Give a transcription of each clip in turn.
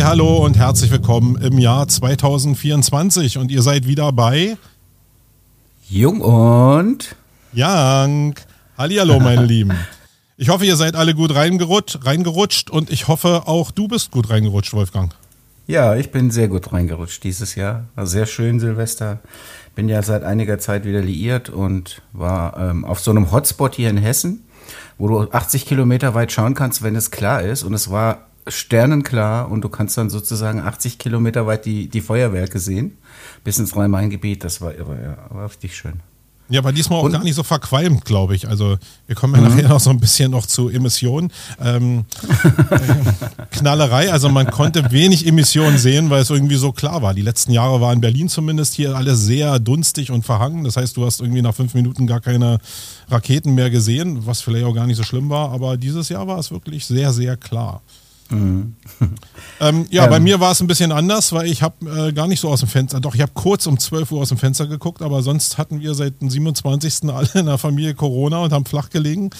Hey, hallo und herzlich willkommen im Jahr 2024 und ihr seid wieder bei Jung und Young. Hallihallo, meine Lieben. Ich hoffe, ihr seid alle gut reingerutscht, reingerutscht und ich hoffe, auch du bist gut reingerutscht, Wolfgang. Ja, ich bin sehr gut reingerutscht dieses Jahr. War sehr schön, Silvester. Bin ja seit einiger Zeit wieder liiert und war ähm, auf so einem Hotspot hier in Hessen, wo du 80 Kilometer weit schauen kannst, wenn es klar ist. Und es war sternenklar und du kannst dann sozusagen 80 Kilometer weit die, die Feuerwerke sehen, bis ins Rhein-Main-Gebiet. Das war irre, ja, war richtig schön. Ja, aber diesmal auch und, gar nicht so verqualmt, glaube ich. Also wir kommen ja mhm. nachher noch so ein bisschen noch zu Emissionen. Ähm, Knallerei, also man konnte wenig Emissionen sehen, weil es irgendwie so klar war. Die letzten Jahre waren in Berlin zumindest hier alles sehr dunstig und verhangen. Das heißt, du hast irgendwie nach fünf Minuten gar keine Raketen mehr gesehen, was vielleicht auch gar nicht so schlimm war. Aber dieses Jahr war es wirklich sehr, sehr klar. Mhm. ähm, ja, ähm. bei mir war es ein bisschen anders, weil ich habe äh, gar nicht so aus dem Fenster, doch ich habe kurz um 12 Uhr aus dem Fenster geguckt, aber sonst hatten wir seit dem 27. alle in der Familie Corona und haben flach gelegen.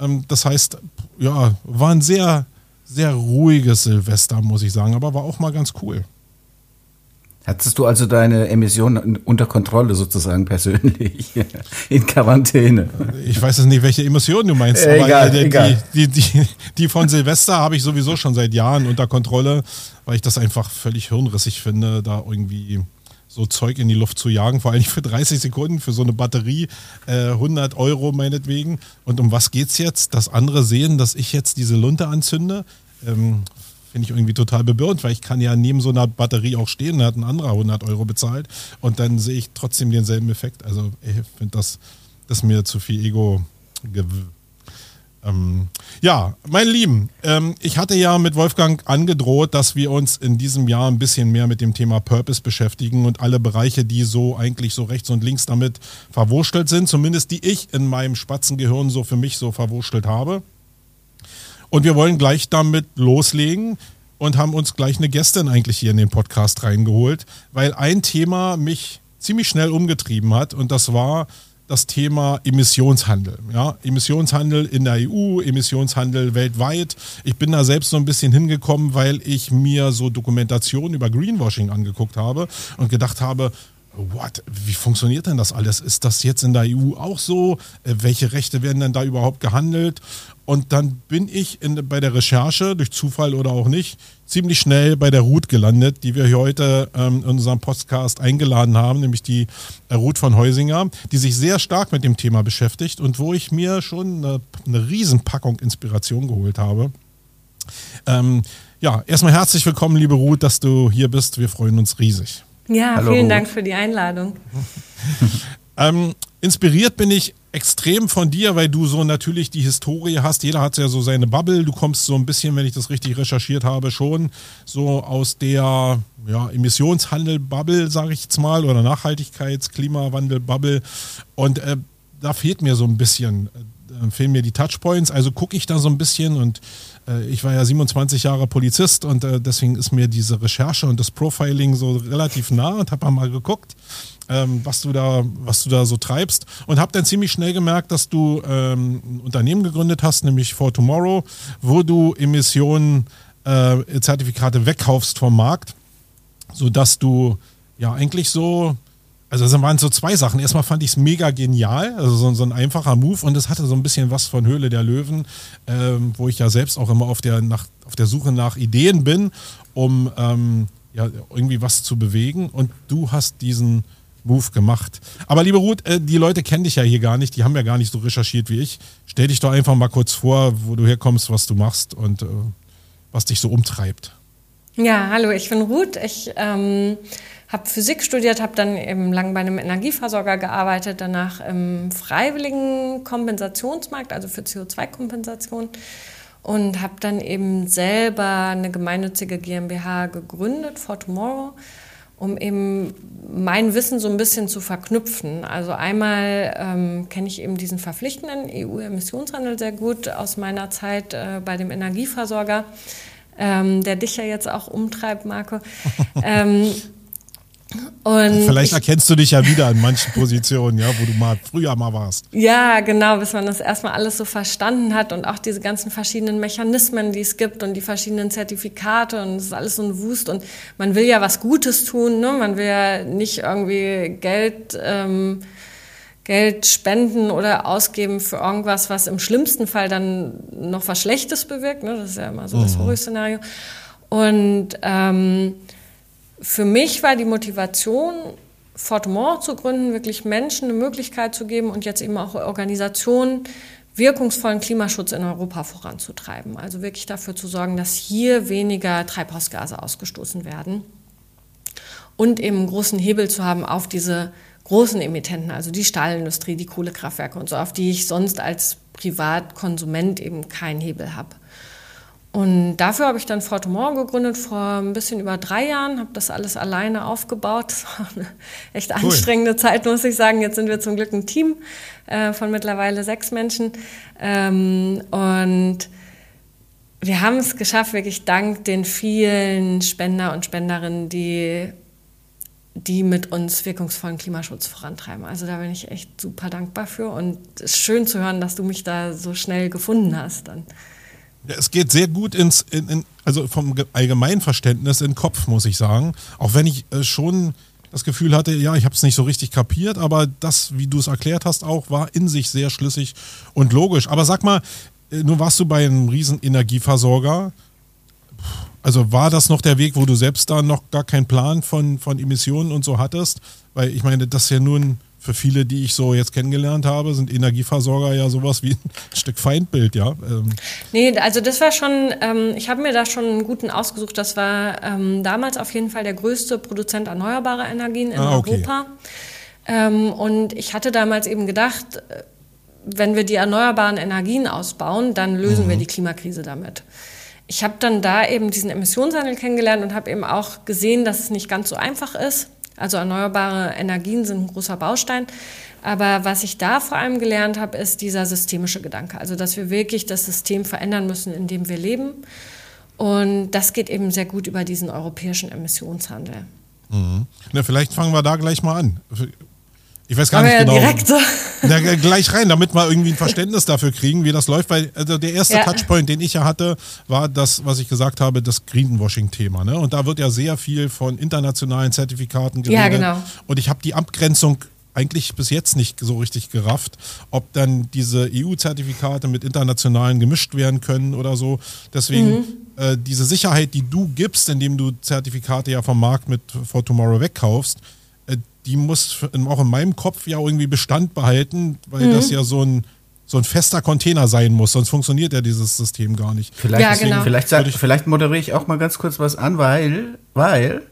Ähm, das heißt, ja, war ein sehr, sehr ruhiges Silvester, muss ich sagen, aber war auch mal ganz cool. Hattest du also deine Emissionen unter Kontrolle sozusagen persönlich in Quarantäne? Ich weiß jetzt nicht, welche Emissionen du meinst, äh, aber egal, die, egal. Die, die, die, von Silvester habe ich sowieso schon seit Jahren unter Kontrolle, weil ich das einfach völlig hirnrissig finde, da irgendwie so Zeug in die Luft zu jagen, vor allem für 30 Sekunden für so eine Batterie, äh, 100 Euro meinetwegen. Und um was geht's jetzt? Dass andere sehen, dass ich jetzt diese Lunte anzünde. Ähm, finde ich irgendwie total bebirnt, weil ich kann ja neben so einer Batterie auch stehen, da hat ein anderer 100 Euro bezahlt und dann sehe ich trotzdem denselben Effekt. Also ich finde das, das mir zu viel Ego. Ähm, ja, meine Lieben, ähm, ich hatte ja mit Wolfgang angedroht, dass wir uns in diesem Jahr ein bisschen mehr mit dem Thema Purpose beschäftigen und alle Bereiche, die so eigentlich so rechts und links damit verwurstelt sind, zumindest die ich in meinem Spatzengehirn so für mich so verwurstelt habe. Und wir wollen gleich damit loslegen und haben uns gleich eine Gästin eigentlich hier in den Podcast reingeholt, weil ein Thema mich ziemlich schnell umgetrieben hat und das war das Thema Emissionshandel. Ja, Emissionshandel in der EU, Emissionshandel weltweit. Ich bin da selbst so ein bisschen hingekommen, weil ich mir so Dokumentationen über Greenwashing angeguckt habe und gedacht habe, what, wie funktioniert denn das alles? Ist das jetzt in der EU auch so? Äh, welche Rechte werden denn da überhaupt gehandelt? Und dann bin ich in, bei der Recherche, durch Zufall oder auch nicht, ziemlich schnell bei der Ruth gelandet, die wir hier heute ähm, in unserem Podcast eingeladen haben, nämlich die äh, Ruth von Heusinger, die sich sehr stark mit dem Thema beschäftigt und wo ich mir schon eine, eine Riesenpackung Inspiration geholt habe. Ähm, ja, erstmal herzlich willkommen, liebe Ruth, dass du hier bist. Wir freuen uns riesig. Ja, Hallo, vielen. Dank für die Einladung. ähm, inspiriert bin ich extrem von dir, weil du so natürlich die Historie hast. Jeder hat ja so seine Bubble. Du kommst so ein bisschen, wenn ich das richtig recherchiert habe, schon so aus der ja, Emissionshandel-Bubble, sage ich jetzt mal, oder Nachhaltigkeits-, Klimawandel-Bubble. Und äh, da fehlt mir so ein bisschen, äh, fehlen mir die Touchpoints. Also gucke ich da so ein bisschen und ich war ja 27 Jahre Polizist und äh, deswegen ist mir diese Recherche und das Profiling so relativ nah und habe mal geguckt ähm, was, du da, was du da so treibst. Und habe dann ziemlich schnell gemerkt, dass du ähm, ein Unternehmen gegründet hast, nämlich For Tomorrow, wo du Emissionen, äh, Zertifikate wegkaufst vom Markt, sodass du ja eigentlich so also es waren so zwei Sachen. Erstmal fand ich es mega genial, also so, so, ein einfacher Move und es hatte so ein bisschen was von Höhle der Löwen, ähm, wo ich ja selbst auch immer auf der, nach, auf der Suche nach Ideen bin, um ähm, ja, irgendwie was zu bewegen. Und du hast diesen Move gemacht. Aber liebe Ruth, äh, die Leute kennen dich ja hier gar nicht, die haben ja gar nicht so recherchiert wie ich. Stell dich doch einfach mal kurz vor, wo du herkommst, was du machst und äh, was dich so umtreibt. Ja, hallo, ich bin Ruth. Ich ähm, habe Physik studiert, habe dann eben lang bei einem Energieversorger gearbeitet, danach im freiwilligen Kompensationsmarkt, also für CO2-Kompensation und habe dann eben selber eine gemeinnützige GmbH gegründet, For Tomorrow um eben mein Wissen so ein bisschen zu verknüpfen. Also einmal ähm, kenne ich eben diesen verpflichtenden EU-Emissionshandel sehr gut aus meiner Zeit äh, bei dem Energieversorger, ähm, der dich ja jetzt auch umtreibt, Marco. ähm, Und Vielleicht erkennst du dich ja wieder in manchen Positionen, ja, wo du mal früher mal warst. Ja, genau, bis man das erstmal alles so verstanden hat und auch diese ganzen verschiedenen Mechanismen, die es gibt und die verschiedenen Zertifikate und es ist alles so ein Wust und man will ja was Gutes tun, ne? man will ja nicht irgendwie Geld, ähm, Geld spenden oder ausgeben für irgendwas, was im schlimmsten Fall dann noch was Schlechtes bewirkt. Ne? Das ist ja immer so das mhm. Horrorszenario. Und ähm, für mich war die Motivation, Fortement zu gründen, wirklich Menschen eine Möglichkeit zu geben und jetzt eben auch Organisationen wirkungsvollen Klimaschutz in Europa voranzutreiben. Also wirklich dafür zu sorgen, dass hier weniger Treibhausgase ausgestoßen werden und eben einen großen Hebel zu haben auf diese großen Emittenten, also die Stahlindustrie, die Kohlekraftwerke und so, auf die ich sonst als Privatkonsument eben keinen Hebel habe. Und dafür habe ich dann Fortemont gegründet vor ein bisschen über drei Jahren, habe das alles alleine aufgebaut. Das war eine echt cool. anstrengende Zeit, muss ich sagen. Jetzt sind wir zum Glück ein Team äh, von mittlerweile sechs Menschen. Ähm, und wir haben es geschafft, wirklich dank den vielen Spender und Spenderinnen, die, die mit uns wirkungsvollen Klimaschutz vorantreiben. Also da bin ich echt super dankbar für. Und es ist schön zu hören, dass du mich da so schnell gefunden hast dann. Ja, es geht sehr gut ins, in, in, also vom Allgemeinverständnis in den Kopf, muss ich sagen. Auch wenn ich äh, schon das Gefühl hatte, ja, ich habe es nicht so richtig kapiert, aber das, wie du es erklärt hast, auch war in sich sehr schlüssig und logisch. Aber sag mal, äh, nun warst du bei einem riesen Energieversorger. Also war das noch der Weg, wo du selbst da noch gar keinen Plan von, von Emissionen und so hattest? Weil ich meine, das ist ja nur ein für viele, die ich so jetzt kennengelernt habe, sind Energieversorger ja sowas wie ein Stück Feindbild, ja. Ähm. Nee, also das war schon, ähm, ich habe mir da schon einen guten ausgesucht. Das war ähm, damals auf jeden Fall der größte Produzent erneuerbarer Energien in ah, okay. Europa. Ähm, und ich hatte damals eben gedacht, äh, wenn wir die erneuerbaren Energien ausbauen, dann lösen mhm. wir die Klimakrise damit. Ich habe dann da eben diesen Emissionshandel kennengelernt und habe eben auch gesehen, dass es nicht ganz so einfach ist also erneuerbare Energien sind ein großer Baustein. Aber was ich da vor allem gelernt habe, ist dieser systemische Gedanke. Also, dass wir wirklich das System verändern müssen, in dem wir leben. Und das geht eben sehr gut über diesen europäischen Emissionshandel. Mhm. Na, vielleicht fangen wir da gleich mal an. Ich weiß gar Aber nicht genau. Direkt so. Ja, gleich rein, damit wir irgendwie ein Verständnis dafür kriegen, wie das läuft. Weil also der erste ja. Touchpoint, den ich ja hatte, war das, was ich gesagt habe, das Greenwashing-Thema. Ne? Und da wird ja sehr viel von internationalen Zertifikaten geredet. Ja, genau. Und ich habe die Abgrenzung eigentlich bis jetzt nicht so richtig gerafft, ob dann diese EU-Zertifikate mit internationalen gemischt werden können oder so. Deswegen mhm. äh, diese Sicherheit, die du gibst, indem du Zertifikate ja vom Markt mit For Tomorrow wegkaufst, die muss auch in meinem Kopf ja irgendwie Bestand behalten, weil mhm. das ja so ein, so ein fester Container sein muss, sonst funktioniert ja dieses System gar nicht. Vielleicht, ja, genau. vielleicht, sag, vielleicht moderiere ich auch mal ganz kurz was an, weil, weil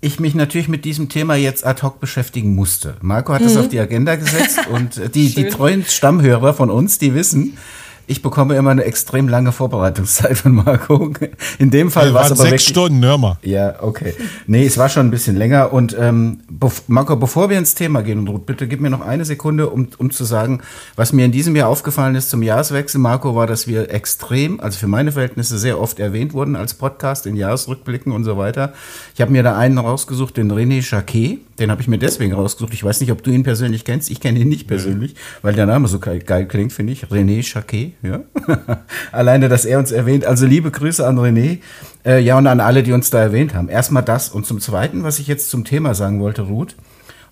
ich mich natürlich mit diesem Thema jetzt ad hoc beschäftigen musste. Marco hat mhm. das auf die Agenda gesetzt und die, die treuen Stammhörer von uns, die wissen, ich bekomme immer eine extrem lange Vorbereitungszeit von Marco. In dem Fall war es aber sechs Stunden, hör mal. Ja, okay. Nee, es war schon ein bisschen länger. Und ähm, Marco, bevor wir ins Thema gehen, und Ruth, bitte gib mir noch eine Sekunde, um, um zu sagen, was mir in diesem Jahr aufgefallen ist zum Jahreswechsel, Marco, war, dass wir extrem, also für meine Verhältnisse sehr oft erwähnt wurden als Podcast in Jahresrückblicken und so weiter. Ich habe mir da einen rausgesucht, den René Jacquet. Den habe ich mir deswegen rausgesucht. Ich weiß nicht, ob du ihn persönlich kennst. Ich kenne ihn nicht persönlich, weil der Name so geil klingt, finde ich. René Jacquet. Ja? Alleine, dass er uns erwähnt. Also liebe Grüße an René. Äh, ja, und an alle, die uns da erwähnt haben. Erstmal das. Und zum Zweiten, was ich jetzt zum Thema sagen wollte, Ruth.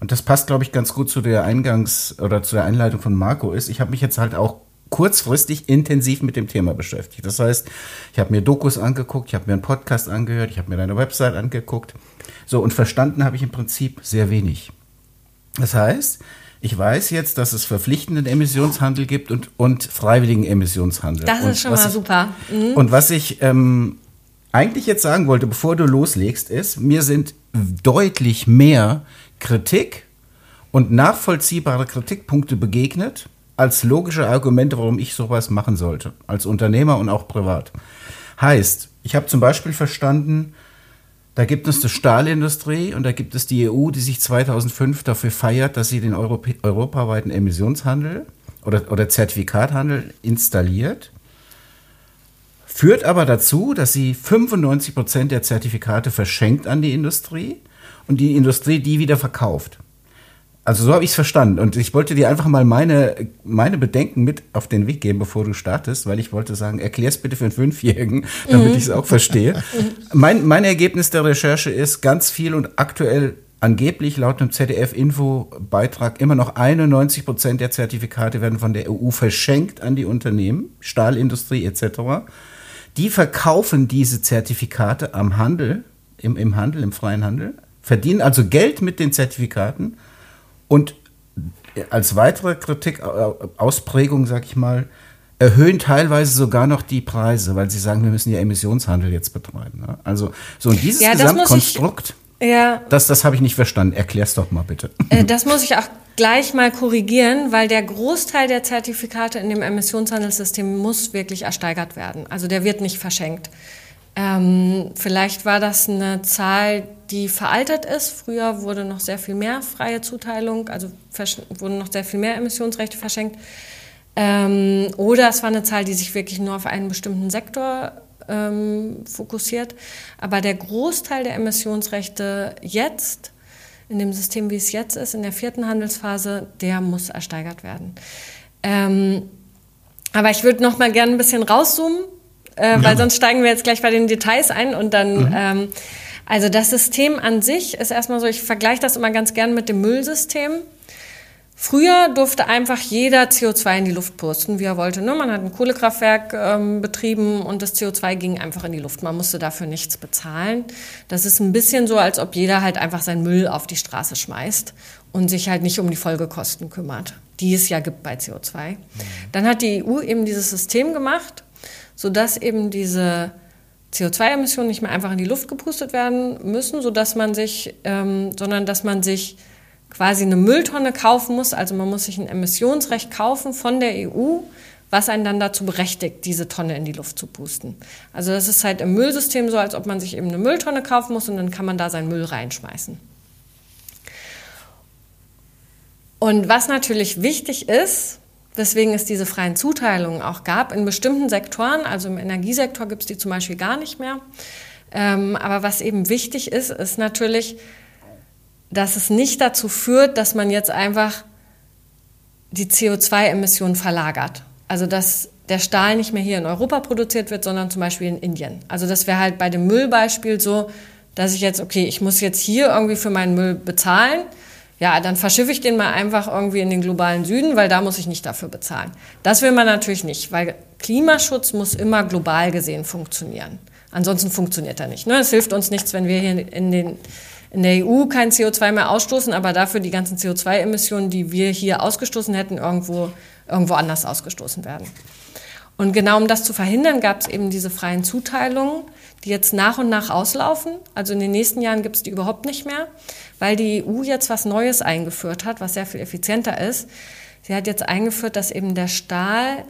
Und das passt, glaube ich, ganz gut zu der Eingangs- oder zu der Einleitung von Marco ist. Ich habe mich jetzt halt auch kurzfristig intensiv mit dem Thema beschäftigt. Das heißt, ich habe mir Dokus angeguckt, ich habe mir einen Podcast angehört, ich habe mir deine Website angeguckt. So, und verstanden habe ich im Prinzip sehr wenig. Das heißt, ich weiß jetzt, dass es verpflichtenden Emissionshandel gibt und, und freiwilligen Emissionshandel. Das und ist schon mal ich, super. Mhm. Und was ich ähm, eigentlich jetzt sagen wollte, bevor du loslegst, ist, mir sind deutlich mehr Kritik und nachvollziehbare Kritikpunkte begegnet, als logische Argumente, warum ich sowas machen sollte, als Unternehmer und auch privat. Heißt, ich habe zum Beispiel verstanden, da gibt es die Stahlindustrie und da gibt es die EU, die sich 2005 dafür feiert, dass sie den Europä europaweiten Emissionshandel oder, oder Zertifikathandel installiert. Führt aber dazu, dass sie 95 Prozent der Zertifikate verschenkt an die Industrie und die Industrie die wieder verkauft. Also so habe ich es verstanden. Und ich wollte dir einfach mal meine, meine Bedenken mit auf den Weg geben, bevor du startest, weil ich wollte sagen, erklär es bitte für einen Fünfjährigen, damit mhm. ich es auch verstehe. mein, mein Ergebnis der Recherche ist ganz viel und aktuell angeblich laut einem ZDF-Info-Beitrag immer noch 91 Prozent der Zertifikate werden von der EU verschenkt an die Unternehmen, Stahlindustrie etc. Die verkaufen diese Zertifikate am Handel, im, im Handel, im freien Handel, verdienen also Geld mit den Zertifikaten und als weitere Kritik, äh, Ausprägung, sag ich mal, erhöhen teilweise sogar noch die Preise, weil sie sagen, wir müssen ja Emissionshandel jetzt betreiben. Ne? Also so dieses ja, Gesamtkonstrukt, ja. das, das habe ich nicht verstanden. Erklär's doch mal bitte. Äh, das muss ich auch gleich mal korrigieren, weil der Großteil der Zertifikate in dem Emissionshandelssystem muss wirklich ersteigert werden. Also der wird nicht verschenkt. Ähm, vielleicht war das eine Zahl, die veraltet ist. Früher wurde noch sehr viel mehr freie Zuteilung, also wurden noch sehr viel mehr Emissionsrechte verschenkt. Ähm, oder es war eine Zahl, die sich wirklich nur auf einen bestimmten Sektor ähm, fokussiert. Aber der Großteil der Emissionsrechte jetzt, in dem System, wie es jetzt ist, in der vierten Handelsphase, der muss ersteigert werden. Ähm, aber ich würde noch mal gerne ein bisschen rauszoomen, äh, ja. weil sonst steigen wir jetzt gleich bei den Details ein und dann. Mhm. Ähm, also das System an sich ist erstmal so, ich vergleiche das immer ganz gern mit dem Müllsystem. Früher durfte einfach jeder CO2 in die Luft pusten, wie er wollte. Ne? Man hat ein Kohlekraftwerk ähm, betrieben und das CO2 ging einfach in die Luft. Man musste dafür nichts bezahlen. Das ist ein bisschen so, als ob jeder halt einfach seinen Müll auf die Straße schmeißt und sich halt nicht um die Folgekosten kümmert, die es ja gibt bei CO2. Mhm. Dann hat die EU eben dieses System gemacht, sodass eben diese CO2-Emissionen nicht mehr einfach in die Luft gepustet werden müssen, sodass man sich, ähm, sondern dass man sich quasi eine Mülltonne kaufen muss. Also man muss sich ein Emissionsrecht kaufen von der EU, was einen dann dazu berechtigt, diese Tonne in die Luft zu pusten. Also das ist halt im Müllsystem so, als ob man sich eben eine Mülltonne kaufen muss und dann kann man da seinen Müll reinschmeißen. Und was natürlich wichtig ist, weswegen es diese freien Zuteilungen auch gab. In bestimmten Sektoren, also im Energiesektor gibt es die zum Beispiel gar nicht mehr. Ähm, aber was eben wichtig ist, ist natürlich, dass es nicht dazu führt, dass man jetzt einfach die CO2-Emissionen verlagert. Also dass der Stahl nicht mehr hier in Europa produziert wird, sondern zum Beispiel in Indien. Also das wäre halt bei dem Müllbeispiel so, dass ich jetzt, okay, ich muss jetzt hier irgendwie für meinen Müll bezahlen ja, dann verschiffe ich den mal einfach irgendwie in den globalen Süden, weil da muss ich nicht dafür bezahlen. Das will man natürlich nicht, weil Klimaschutz muss immer global gesehen funktionieren. Ansonsten funktioniert er nicht. Ne? Es hilft uns nichts, wenn wir hier in, den, in der EU kein CO2 mehr ausstoßen, aber dafür die ganzen CO2-Emissionen, die wir hier ausgestoßen hätten, irgendwo, irgendwo anders ausgestoßen werden. Und genau um das zu verhindern, gab es eben diese freien Zuteilungen, die jetzt nach und nach auslaufen. Also in den nächsten Jahren gibt es die überhaupt nicht mehr weil die EU jetzt was Neues eingeführt hat, was sehr viel effizienter ist. Sie hat jetzt eingeführt, dass eben der Stahl,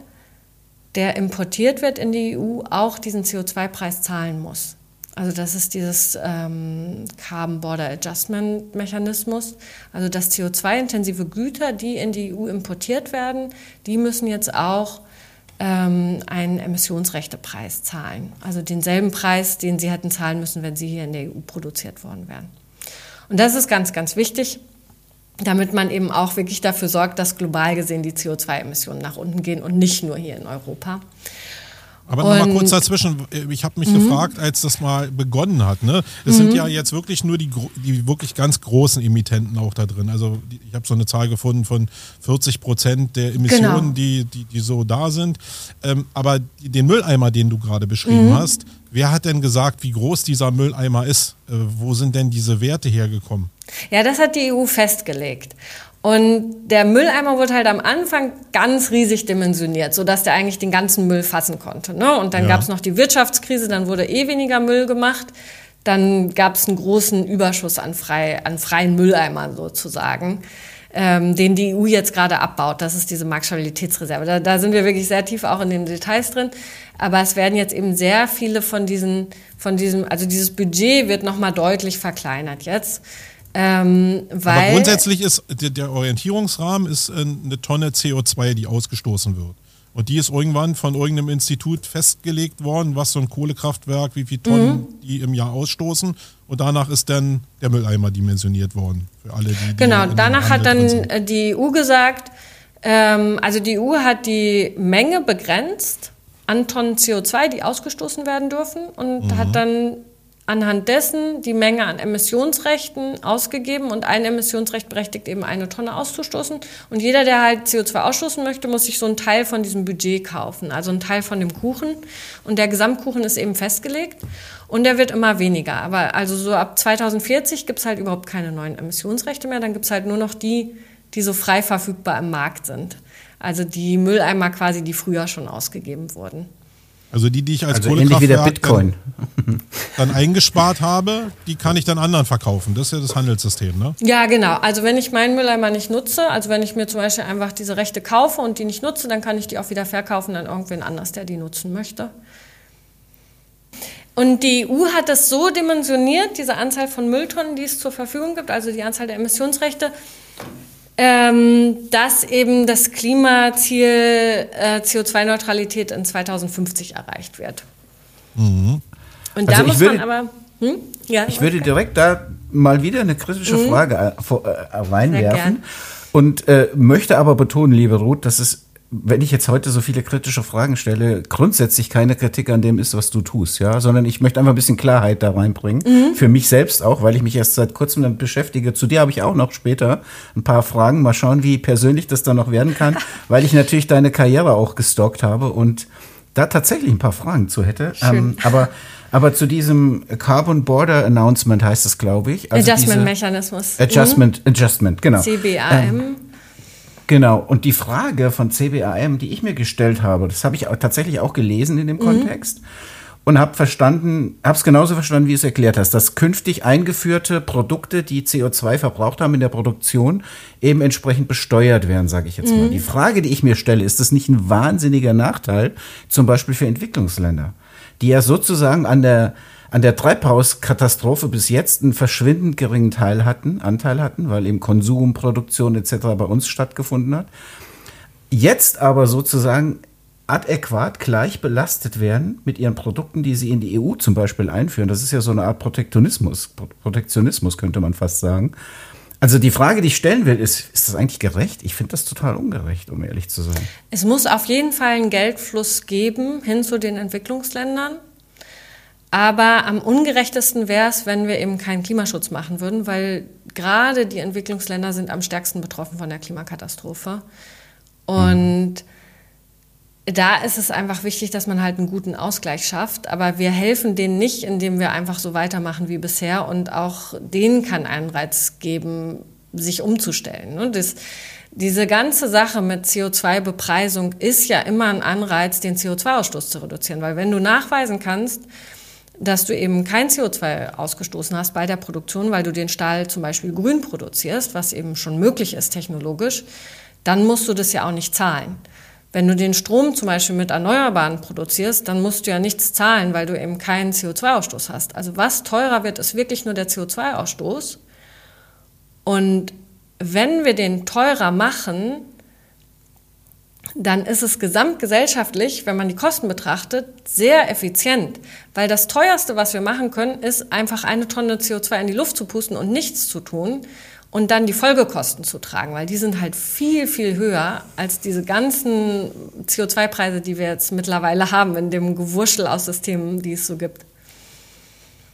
der importiert wird in die EU, auch diesen CO2-Preis zahlen muss. Also das ist dieses ähm, Carbon Border Adjustment Mechanismus. Also dass CO2-intensive Güter, die in die EU importiert werden, die müssen jetzt auch ähm, einen Emissionsrechtepreis zahlen. Also denselben Preis, den sie hätten zahlen müssen, wenn sie hier in der EU produziert worden wären. Und das ist ganz, ganz wichtig, damit man eben auch wirklich dafür sorgt, dass global gesehen die CO2-Emissionen nach unten gehen und nicht nur hier in Europa. Aber nochmal kurz dazwischen, ich habe mich mhm. gefragt, als das mal begonnen hat, ne? Es mhm. sind ja jetzt wirklich nur die, die wirklich ganz großen Emittenten auch da drin. Also ich habe so eine Zahl gefunden von 40 Prozent der Emissionen, genau. die, die, die so da sind. Ähm, aber den Mülleimer, den du gerade beschrieben mhm. hast, wer hat denn gesagt, wie groß dieser Mülleimer ist? Äh, wo sind denn diese Werte hergekommen? Ja, das hat die EU festgelegt. Und der Mülleimer wurde halt am Anfang ganz riesig dimensioniert, sodass der eigentlich den ganzen Müll fassen konnte. Ne? Und dann ja. gab es noch die Wirtschaftskrise, dann wurde eh weniger Müll gemacht. Dann gab es einen großen Überschuss an, frei, an freien Mülleimern sozusagen, ähm, den die EU jetzt gerade abbaut. Das ist diese Marktstabilitätsreserve. Da, da sind wir wirklich sehr tief auch in den Details drin. Aber es werden jetzt eben sehr viele von diesen, von diesem, also dieses Budget wird nochmal deutlich verkleinert jetzt. Ähm, weil Aber grundsätzlich ist der, der Orientierungsrahmen ist äh, eine Tonne CO2, die ausgestoßen wird. Und die ist irgendwann von irgendeinem Institut festgelegt worden, was so ein Kohlekraftwerk, wie viele Tonnen mhm. die im Jahr ausstoßen. Und danach ist dann der Mülleimer dimensioniert worden. Für alle, die. die genau, danach hat dann äh, die EU gesagt, ähm, also die EU hat die Menge begrenzt an Tonnen CO2, die ausgestoßen werden dürfen und mhm. hat dann anhand dessen die Menge an Emissionsrechten ausgegeben und ein Emissionsrecht berechtigt eben eine Tonne auszustoßen. Und jeder, der halt CO2 ausstoßen möchte, muss sich so einen Teil von diesem Budget kaufen, also einen Teil von dem Kuchen. Und der Gesamtkuchen ist eben festgelegt und der wird immer weniger. Aber also so ab 2040 gibt es halt überhaupt keine neuen Emissionsrechte mehr, dann gibt es halt nur noch die, die so frei verfügbar im Markt sind. Also die Mülleimer quasi, die früher schon ausgegeben wurden. Also die, die ich als also ähnlich wie der Bitcoin. Dann, dann, eingespart habe, die kann ich dann anderen verkaufen. Das ist ja das Handelssystem, ne? Ja, genau. Also wenn ich meinen Mülleimer nicht nutze, also wenn ich mir zum Beispiel einfach diese Rechte kaufe und die nicht nutze, dann kann ich die auch wieder verkaufen an irgendwen anders, der die nutzen möchte. Und die EU hat das so dimensioniert, diese Anzahl von Mülltonnen, die es zur Verfügung gibt, also die Anzahl der Emissionsrechte, ähm, dass eben das Klimaziel äh, CO2-Neutralität in 2050 erreicht wird. Mhm. Und also da muss würde, man aber. Hm? Ja, ich würde direkt da mal wieder eine kritische mhm. Frage äh, reinwerfen und äh, möchte aber betonen, liebe Ruth, dass es wenn ich jetzt heute so viele kritische Fragen stelle, grundsätzlich keine Kritik an dem ist, was du tust, ja, sondern ich möchte einfach ein bisschen Klarheit da reinbringen. Mhm. Für mich selbst auch, weil ich mich erst seit kurzem damit beschäftige. Zu dir habe ich auch noch später ein paar Fragen. Mal schauen, wie persönlich das dann noch werden kann, weil ich natürlich deine Karriere auch gestalkt habe und da tatsächlich ein paar Fragen zu hätte. Ähm, aber aber zu diesem Carbon Border Announcement heißt es, glaube ich. Also Adjustment Mechanismus. Adjustment, mhm. Adjustment, genau. CBAM. Ähm, Genau. Und die Frage von CBAM, die ich mir gestellt habe, das habe ich auch tatsächlich auch gelesen in dem mhm. Kontext und habe verstanden, habe es genauso verstanden, wie du es erklärt hast, dass künftig eingeführte Produkte, die CO2 verbraucht haben in der Produktion, eben entsprechend besteuert werden, sage ich jetzt mhm. mal. Die Frage, die ich mir stelle, ist das nicht ein wahnsinniger Nachteil, zum Beispiel für Entwicklungsländer, die ja sozusagen an der an der Treibhauskatastrophe bis jetzt einen verschwindend geringen Teil hatten, Anteil hatten, weil eben Konsum, Produktion etc. bei uns stattgefunden hat. Jetzt aber sozusagen adäquat gleich belastet werden mit ihren Produkten, die sie in die EU zum Beispiel einführen. Das ist ja so eine Art Protektionismus, Protektionismus könnte man fast sagen. Also die Frage, die ich stellen will, ist, ist das eigentlich gerecht? Ich finde das total ungerecht, um ehrlich zu sein. Es muss auf jeden Fall einen Geldfluss geben hin zu den Entwicklungsländern. Aber am ungerechtesten wäre es, wenn wir eben keinen Klimaschutz machen würden, weil gerade die Entwicklungsländer sind am stärksten betroffen von der Klimakatastrophe. Und da ist es einfach wichtig, dass man halt einen guten Ausgleich schafft. Aber wir helfen denen nicht, indem wir einfach so weitermachen wie bisher. Und auch denen kann einen Reiz geben, sich umzustellen. Das, diese ganze Sache mit CO2-Bepreisung ist ja immer ein Anreiz, den CO2-Ausstoß zu reduzieren. Weil wenn du nachweisen kannst, dass du eben kein CO2 ausgestoßen hast bei der Produktion, weil du den Stahl zum Beispiel grün produzierst, was eben schon möglich ist technologisch, dann musst du das ja auch nicht zahlen. Wenn du den Strom zum Beispiel mit Erneuerbaren produzierst, dann musst du ja nichts zahlen, weil du eben keinen CO2-Ausstoß hast. Also was teurer wird, ist wirklich nur der CO2-Ausstoß. Und wenn wir den teurer machen, dann ist es gesamtgesellschaftlich, wenn man die Kosten betrachtet, sehr effizient. Weil das teuerste, was wir machen können, ist einfach eine Tonne CO2 in die Luft zu pusten und nichts zu tun und dann die Folgekosten zu tragen, weil die sind halt viel, viel höher als diese ganzen CO2-Preise, die wir jetzt mittlerweile haben in dem Gewurschel aus Systemen, die es so gibt.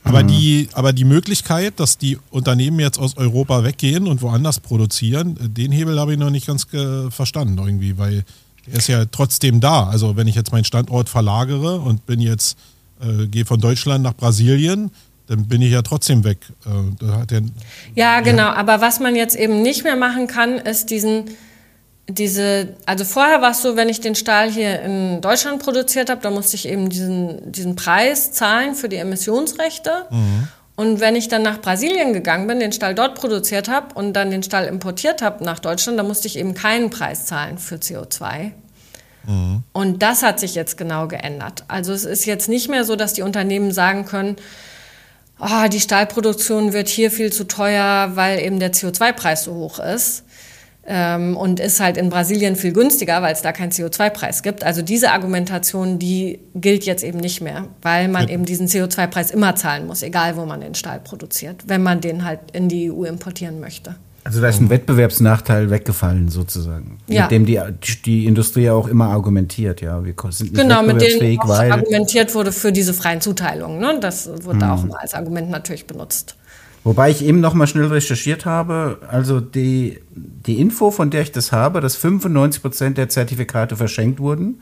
Aber, mhm. die, aber die Möglichkeit, dass die Unternehmen jetzt aus Europa weggehen und woanders produzieren, den Hebel habe ich noch nicht ganz verstanden irgendwie, weil der ist ja trotzdem da. Also wenn ich jetzt meinen Standort verlagere und bin jetzt, äh, gehe von Deutschland nach Brasilien, dann bin ich ja trotzdem weg. Äh, ja, genau. Ja. Aber was man jetzt eben nicht mehr machen kann, ist diesen, diese, also vorher war es so, wenn ich den Stahl hier in Deutschland produziert habe, da musste ich eben diesen, diesen Preis zahlen für die Emissionsrechte. Mhm. Und wenn ich dann nach Brasilien gegangen bin, den Stahl dort produziert habe und dann den Stahl importiert habe nach Deutschland, dann musste ich eben keinen Preis zahlen für CO2. Mhm. Und das hat sich jetzt genau geändert. Also es ist jetzt nicht mehr so, dass die Unternehmen sagen können, oh, die Stahlproduktion wird hier viel zu teuer, weil eben der CO2-Preis so hoch ist. Ähm, und ist halt in Brasilien viel günstiger, weil es da keinen CO2-Preis gibt. Also diese Argumentation, die gilt jetzt eben nicht mehr, weil man ja. eben diesen CO2-Preis immer zahlen muss, egal wo man den Stahl produziert, wenn man den halt in die EU importieren möchte. Also da ist ein Wettbewerbsnachteil weggefallen sozusagen, ja. mit dem die, die Industrie auch immer argumentiert. Ja, wir sind nicht genau, mit dem auch weil argumentiert wurde für diese freien Zuteilungen. Ne? Das wurde hm. auch immer als Argument natürlich benutzt. Wobei ich eben noch mal schnell recherchiert habe, also die, die Info, von der ich das habe, dass 95 Prozent der Zertifikate verschenkt wurden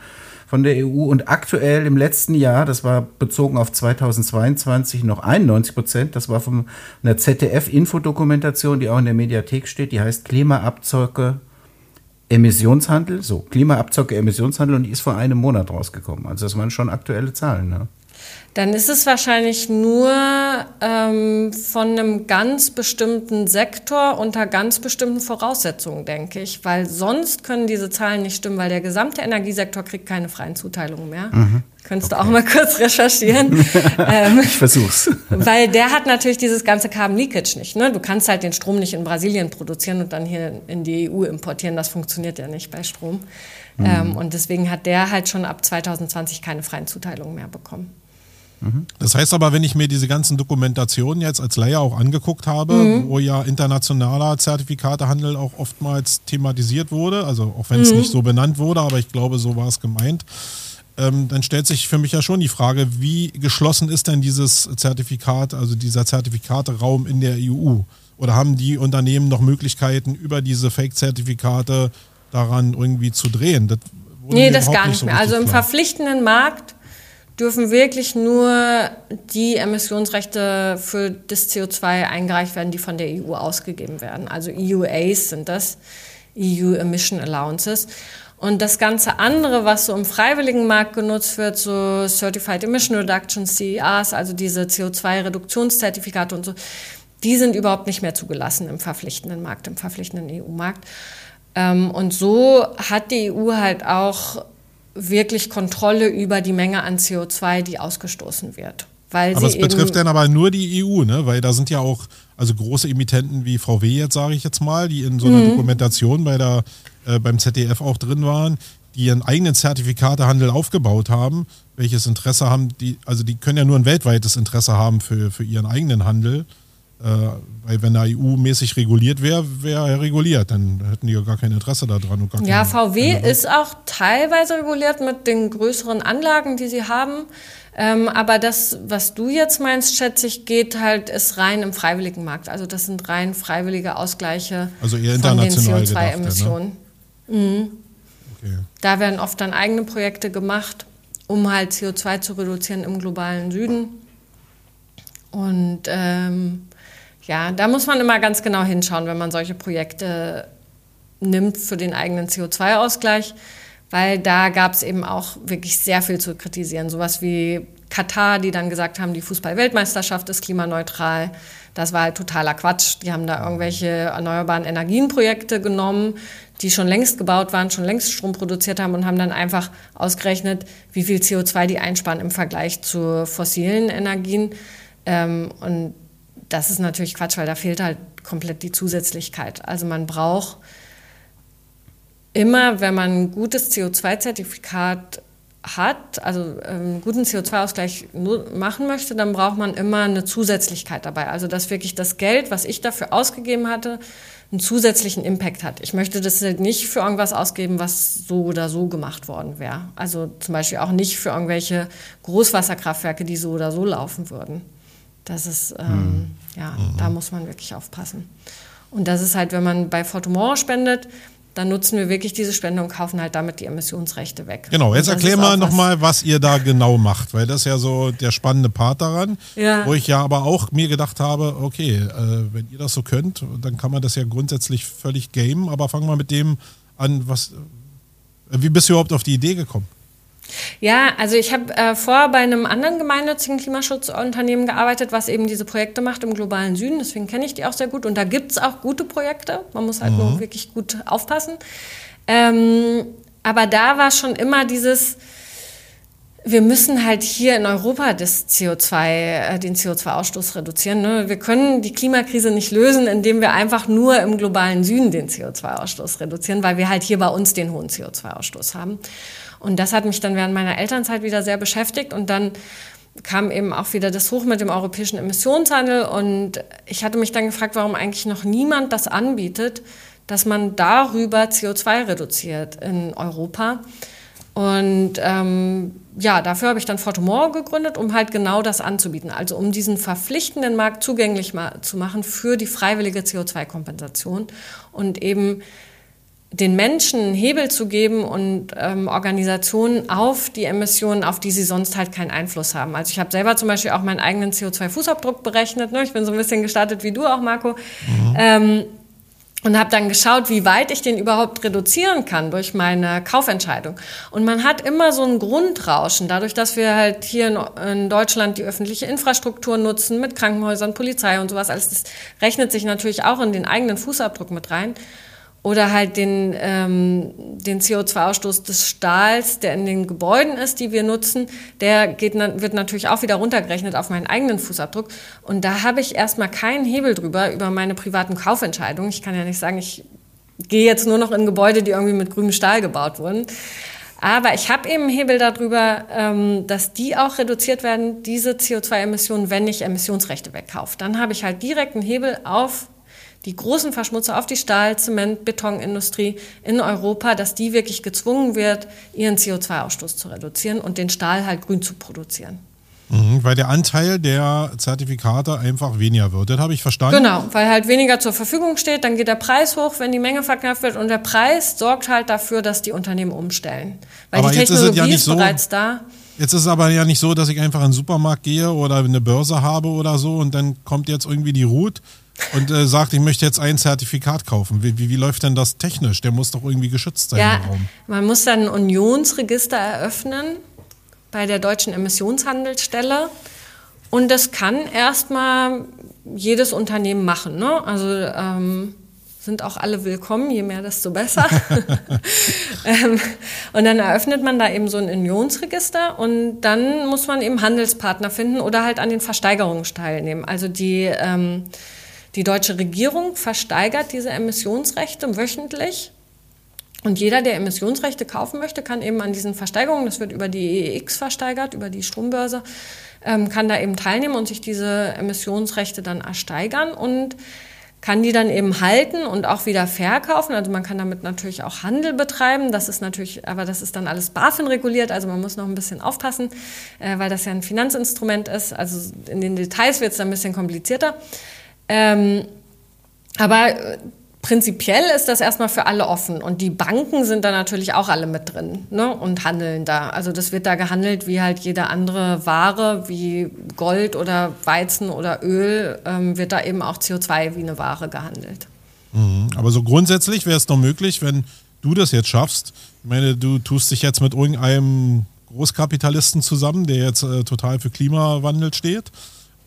von der EU und aktuell im letzten Jahr, das war bezogen auf 2022, noch 91 Prozent. Das war von einer ZDF-Infodokumentation, die auch in der Mediathek steht, die heißt Klimaabzocke Emissionshandel, so Klimaabzocke Emissionshandel und die ist vor einem Monat rausgekommen. Also das waren schon aktuelle Zahlen. Ne? Dann ist es wahrscheinlich nur ähm, von einem ganz bestimmten Sektor unter ganz bestimmten Voraussetzungen, denke ich. Weil sonst können diese Zahlen nicht stimmen, weil der gesamte Energiesektor kriegt keine freien Zuteilungen mehr. Mhm. Könntest okay. du auch mal kurz recherchieren. ähm, ich versuch's. Weil der hat natürlich dieses ganze Carbon Leakage nicht. Ne? Du kannst halt den Strom nicht in Brasilien produzieren und dann hier in die EU importieren. Das funktioniert ja nicht bei Strom. Mhm. Ähm, und deswegen hat der halt schon ab 2020 keine freien Zuteilungen mehr bekommen. Das heißt aber, wenn ich mir diese ganzen Dokumentationen jetzt als Laie auch angeguckt habe, mhm. wo ja internationaler Zertifikatehandel auch oftmals thematisiert wurde, also auch wenn es mhm. nicht so benannt wurde, aber ich glaube, so war es gemeint, ähm, dann stellt sich für mich ja schon die Frage, wie geschlossen ist denn dieses Zertifikat, also dieser Zertifikateraum in der EU? Oder haben die Unternehmen noch Möglichkeiten, über diese Fake-Zertifikate daran irgendwie zu drehen? Das nee, das gar nicht so mehr. Also im verpflichtenden Markt dürfen wirklich nur die Emissionsrechte für das CO2 eingereicht werden, die von der EU ausgegeben werden. Also EUAs sind das, EU Emission Allowances. Und das ganze andere, was so im freiwilligen Markt genutzt wird, so Certified Emission Reduction, CERs, also diese CO2-Reduktionszertifikate und so, die sind überhaupt nicht mehr zugelassen im verpflichtenden Markt, im verpflichtenden EU-Markt. Ähm, und so hat die EU halt auch wirklich Kontrolle über die Menge an CO2, die ausgestoßen wird. Weil aber es betrifft dann aber nur die EU, ne? Weil da sind ja auch also große Emittenten wie VW jetzt sage ich jetzt mal, die in so einer mhm. Dokumentation bei der äh, beim ZDF auch drin waren, die ihren eigenen Zertifikatehandel aufgebaut haben. Welches Interesse haben die? Also die können ja nur ein weltweites Interesse haben für für ihren eigenen Handel. Äh, weil wenn da EU-mäßig reguliert wäre, wäre er reguliert. Dann hätten die ja gar kein Interesse daran. Und gar ja, VW ist auch teilweise reguliert mit den größeren Anlagen, die sie haben. Ähm, aber das, was du jetzt meinst, schätze ich, geht halt, ist rein im freiwilligen Markt. Also das sind rein freiwillige Ausgleiche also eher international von den CO2-Emissionen. Ne? Mhm. Okay. Da werden oft dann eigene Projekte gemacht, um halt CO2 zu reduzieren im globalen Süden. Und ähm, ja, da muss man immer ganz genau hinschauen, wenn man solche Projekte nimmt für den eigenen CO2-Ausgleich, weil da gab es eben auch wirklich sehr viel zu kritisieren. Sowas wie Katar, die dann gesagt haben, die Fußball-Weltmeisterschaft ist klimaneutral. Das war halt totaler Quatsch. Die haben da irgendwelche erneuerbaren Energienprojekte genommen, die schon längst gebaut waren, schon längst Strom produziert haben und haben dann einfach ausgerechnet, wie viel CO2 die einsparen im Vergleich zu fossilen Energien. Ähm, und das ist natürlich Quatsch, weil da fehlt halt komplett die Zusätzlichkeit. Also man braucht immer, wenn man ein gutes CO2-Zertifikat hat, also einen ähm, guten CO2-Ausgleich machen möchte, dann braucht man immer eine Zusätzlichkeit dabei. Also dass wirklich das Geld, was ich dafür ausgegeben hatte, einen zusätzlichen Impact hat. Ich möchte das halt nicht für irgendwas ausgeben, was so oder so gemacht worden wäre. Also zum Beispiel auch nicht für irgendwelche Großwasserkraftwerke, die so oder so laufen würden. Das ist, ähm, mhm. ja, mhm. da muss man wirklich aufpassen. Und das ist halt, wenn man bei Fortumor spendet, dann nutzen wir wirklich diese Spende und kaufen halt damit die Emissionsrechte weg. Genau, jetzt erklär mal nochmal, was ihr da genau macht, weil das ist ja so der spannende Part daran, ja. wo ich ja aber auch mir gedacht habe, okay, äh, wenn ihr das so könnt, dann kann man das ja grundsätzlich völlig gamen, aber fangen wir mit dem an, was, wie bist du überhaupt auf die Idee gekommen? Ja, also ich habe äh, vorher bei einem anderen gemeinnützigen Klimaschutzunternehmen gearbeitet, was eben diese Projekte macht im globalen Süden. Deswegen kenne ich die auch sehr gut. Und da gibt es auch gute Projekte. Man muss halt mhm. nur wirklich gut aufpassen. Ähm, aber da war schon immer dieses, wir müssen halt hier in Europa das CO2, äh, den CO2-Ausstoß reduzieren. Ne? Wir können die Klimakrise nicht lösen, indem wir einfach nur im globalen Süden den CO2-Ausstoß reduzieren, weil wir halt hier bei uns den hohen CO2-Ausstoß haben. Und das hat mich dann während meiner Elternzeit wieder sehr beschäftigt und dann kam eben auch wieder das hoch mit dem europäischen Emissionshandel und ich hatte mich dann gefragt, warum eigentlich noch niemand das anbietet, dass man darüber CO2 reduziert in Europa. Und ähm, ja, dafür habe ich dann Fortomore gegründet, um halt genau das anzubieten. Also um diesen verpflichtenden Markt zugänglich ma zu machen für die freiwillige CO2-Kompensation und eben den Menschen Hebel zu geben und ähm, Organisationen auf die Emissionen, auf die sie sonst halt keinen Einfluss haben. Also ich habe selber zum Beispiel auch meinen eigenen CO2-Fußabdruck berechnet. Ne? Ich bin so ein bisschen gestartet wie du auch, Marco. Mhm. Ähm, und habe dann geschaut, wie weit ich den überhaupt reduzieren kann durch meine Kaufentscheidung. Und man hat immer so ein Grundrauschen, dadurch, dass wir halt hier in, Deutschland die öffentliche Infrastruktur nutzen mit Krankenhäusern, Polizei und sowas. Alles das rechnet sich natürlich auch in den eigenen Fußabdruck mit rein oder halt den, ähm, den CO2-Ausstoß des Stahls, der in den Gebäuden ist, die wir nutzen, der geht, wird natürlich auch wieder runtergerechnet auf meinen eigenen Fußabdruck. Und da habe ich erstmal keinen Hebel drüber, über meine privaten Kaufentscheidungen. Ich kann ja nicht sagen, ich gehe jetzt nur noch in Gebäude, die irgendwie mit grünem Stahl gebaut wurden. Aber ich habe eben Hebel darüber, ähm, dass die auch reduziert werden, diese CO2-Emissionen, wenn ich Emissionsrechte wegkaufe. Dann habe ich halt direkt einen Hebel auf die großen Verschmutzer auf die Stahl-, Zement-, Betonindustrie in Europa, dass die wirklich gezwungen wird, ihren CO2-Ausstoß zu reduzieren und den Stahl halt grün zu produzieren. Mhm, weil der Anteil der Zertifikate einfach weniger wird. Das habe ich verstanden. Genau, weil halt weniger zur Verfügung steht, dann geht der Preis hoch, wenn die Menge verknappt wird und der Preis sorgt halt dafür, dass die Unternehmen umstellen. Weil aber die Technologie ist, ja ist so, bereits da. Jetzt ist es aber ja nicht so, dass ich einfach in den Supermarkt gehe oder eine Börse habe oder so und dann kommt jetzt irgendwie die Route und äh, sagt, ich möchte jetzt ein Zertifikat kaufen. Wie, wie, wie, läuft denn das technisch? Der muss doch irgendwie geschützt sein ja, im Raum. Man muss dann ein Unionsregister eröffnen bei der deutschen Emissionshandelsstelle. Und das kann erstmal jedes Unternehmen machen. Ne? Also ähm, sind auch alle willkommen, je mehr, desto besser. ähm, und dann eröffnet man da eben so ein Unionsregister und dann muss man eben Handelspartner finden oder halt an den Versteigerungen teilnehmen. Also die ähm, die deutsche Regierung versteigert diese Emissionsrechte wöchentlich. Und jeder, der Emissionsrechte kaufen möchte, kann eben an diesen Versteigerungen, das wird über die EEX versteigert, über die Strombörse, ähm, kann da eben teilnehmen und sich diese Emissionsrechte dann ersteigern und kann die dann eben halten und auch wieder verkaufen. Also man kann damit natürlich auch Handel betreiben. Das ist natürlich, aber das ist dann alles BaFin reguliert. Also man muss noch ein bisschen aufpassen, äh, weil das ja ein Finanzinstrument ist. Also in den Details wird es ein bisschen komplizierter. Ähm, aber äh, prinzipiell ist das erstmal für alle offen und die Banken sind da natürlich auch alle mit drin ne, und handeln da. Also das wird da gehandelt wie halt jede andere Ware, wie Gold oder Weizen oder Öl, ähm, wird da eben auch CO2 wie eine Ware gehandelt. Mhm. Aber so grundsätzlich wäre es doch möglich, wenn du das jetzt schaffst. Ich meine, du tust dich jetzt mit irgendeinem Großkapitalisten zusammen, der jetzt äh, total für Klimawandel steht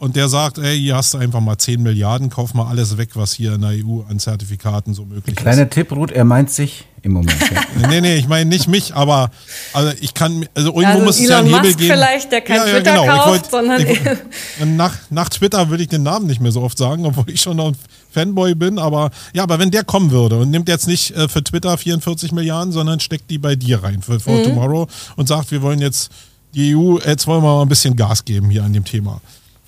und der sagt, ey, hier hast du einfach mal 10 Milliarden, kauf mal alles weg, was hier in der EU an Zertifikaten so möglich Kleiner ist. Kleiner Tipp, Ruth, er meint sich im Moment. Ja. nee, nee, ich meine nicht mich, aber also ich kann, also irgendwo also muss Elon es ja einen Hebel Musk geben. vielleicht, der kein ja, ja, Twitter genau. kauft, wollt, sondern ich, nach, nach Twitter würde ich den Namen nicht mehr so oft sagen, obwohl ich schon noch ein Fanboy bin, aber ja, aber wenn der kommen würde und nimmt jetzt nicht äh, für Twitter 44 Milliarden, sondern steckt die bei dir rein für For mhm. Tomorrow und sagt, wir wollen jetzt die EU, jetzt wollen wir mal ein bisschen Gas geben hier an dem Thema.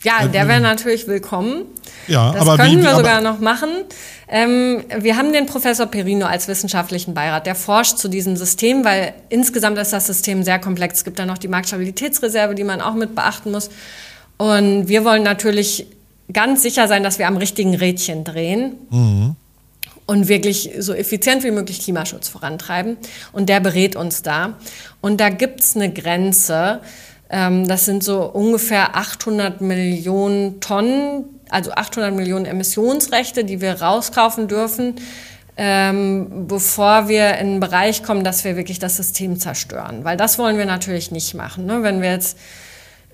Ja, äh, der wäre natürlich willkommen. Ja, das aber können wie, wir aber sogar noch machen. Ähm, wir haben den Professor Perino als wissenschaftlichen Beirat, der forscht zu diesem System, weil insgesamt ist das System sehr komplex. Es gibt da noch die Marktstabilitätsreserve, die man auch mit beachten muss. Und wir wollen natürlich ganz sicher sein, dass wir am richtigen Rädchen drehen. Mhm. Und wirklich so effizient wie möglich Klimaschutz vorantreiben. Und der berät uns da. Und da gibt's eine Grenze. Ähm, das sind so ungefähr 800 Millionen Tonnen, also 800 Millionen Emissionsrechte, die wir rauskaufen dürfen, ähm, bevor wir in einen Bereich kommen, dass wir wirklich das System zerstören. Weil das wollen wir natürlich nicht machen. Ne? Wenn wir jetzt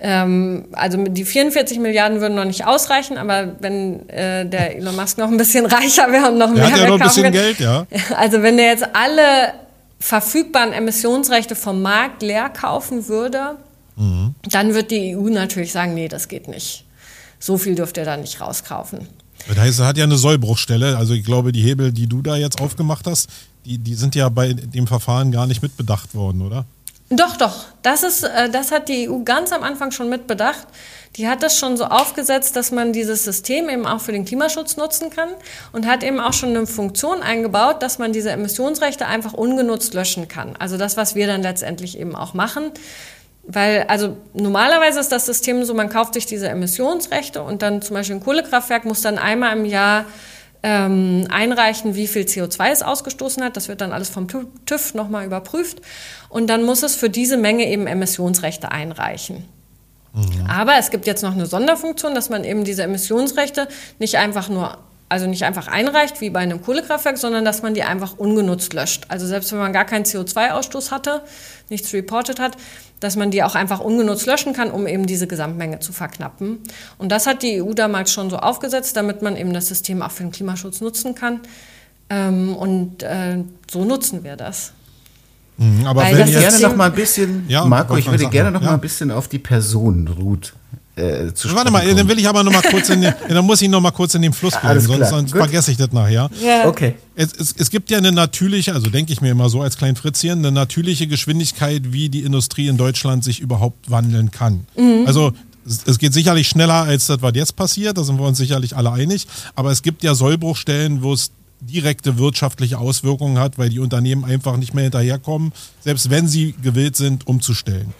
ähm, also die 44 Milliarden würden noch nicht ausreichen, aber wenn äh, der Elon Musk noch ein bisschen reicher wäre und noch mehr der hat ja noch ein bisschen Geld, ja. Also wenn der jetzt alle verfügbaren Emissionsrechte vom Markt leer kaufen würde, dann wird die EU natürlich sagen, nee, das geht nicht. So viel dürft ihr da nicht rauskaufen. Das heißt, es hat ja eine Sollbruchstelle. Also ich glaube, die Hebel, die du da jetzt aufgemacht hast, die, die sind ja bei dem Verfahren gar nicht mitbedacht worden, oder? Doch, doch. Das, ist, äh, das hat die EU ganz am Anfang schon mitbedacht. Die hat das schon so aufgesetzt, dass man dieses System eben auch für den Klimaschutz nutzen kann und hat eben auch schon eine Funktion eingebaut, dass man diese Emissionsrechte einfach ungenutzt löschen kann. Also das, was wir dann letztendlich eben auch machen. Weil, also normalerweise ist das System so, man kauft sich diese Emissionsrechte und dann zum Beispiel ein Kohlekraftwerk muss dann einmal im Jahr ähm, einreichen, wie viel CO2 es ausgestoßen hat. Das wird dann alles vom TÜV nochmal überprüft. Und dann muss es für diese Menge eben Emissionsrechte einreichen. Mhm. Aber es gibt jetzt noch eine Sonderfunktion, dass man eben diese Emissionsrechte nicht einfach nur also nicht einfach einreicht wie bei einem Kohlekraftwerk, sondern dass man die einfach ungenutzt löscht. Also selbst wenn man gar keinen CO2-Ausstoß hatte, nichts reported hat, dass man die auch einfach ungenutzt löschen kann, um eben diese Gesamtmenge zu verknappen. Und das hat die EU damals schon so aufgesetzt, damit man eben das System auch für den Klimaschutz nutzen kann. Ähm, und äh, so nutzen wir das. Mhm, aber Weil wenn ich gerne noch mal ein bisschen, ja, Marco, ich würde gerne noch ja. mal ein bisschen auf die Person Ruth äh, zu Warte mal, kommen. dann will ich aber noch mal kurz in den, dann muss ich noch mal kurz in den Fluss bleiben, sonst, sonst vergesse ich das nachher. Ja. Okay. Es, es, es, gibt ja eine natürliche, also denke ich mir immer so als klein Fritzchen, eine natürliche Geschwindigkeit, wie die Industrie in Deutschland sich überhaupt wandeln kann. Mhm. Also es geht sicherlich schneller, als das, was jetzt passiert, da sind wir uns sicherlich alle einig, aber es gibt ja Sollbruchstellen, wo es direkte wirtschaftliche Auswirkungen hat, weil die Unternehmen einfach nicht mehr hinterherkommen, selbst wenn sie gewillt sind, umzustellen.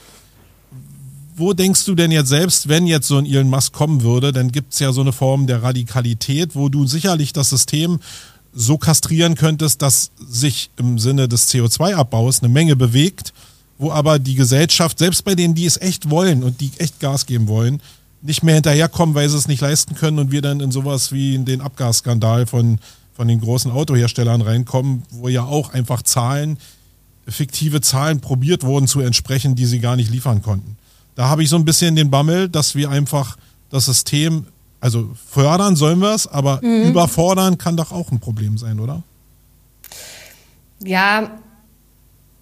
Wo denkst du denn jetzt selbst, wenn jetzt so ein Elon Musk kommen würde, dann gibt es ja so eine Form der Radikalität, wo du sicherlich das System so kastrieren könntest, dass sich im Sinne des CO2-Abbaus eine Menge bewegt, wo aber die Gesellschaft, selbst bei denen, die es echt wollen und die echt Gas geben wollen, nicht mehr hinterherkommen, weil sie es nicht leisten können und wir dann in sowas wie in den Abgasskandal von von den großen Autoherstellern reinkommen, wo ja auch einfach Zahlen, fiktive Zahlen probiert wurden zu entsprechen, die sie gar nicht liefern konnten. Da habe ich so ein bisschen den Bammel, dass wir einfach das System, also fördern sollen wir es, aber mhm. überfordern kann doch auch ein Problem sein, oder? Ja,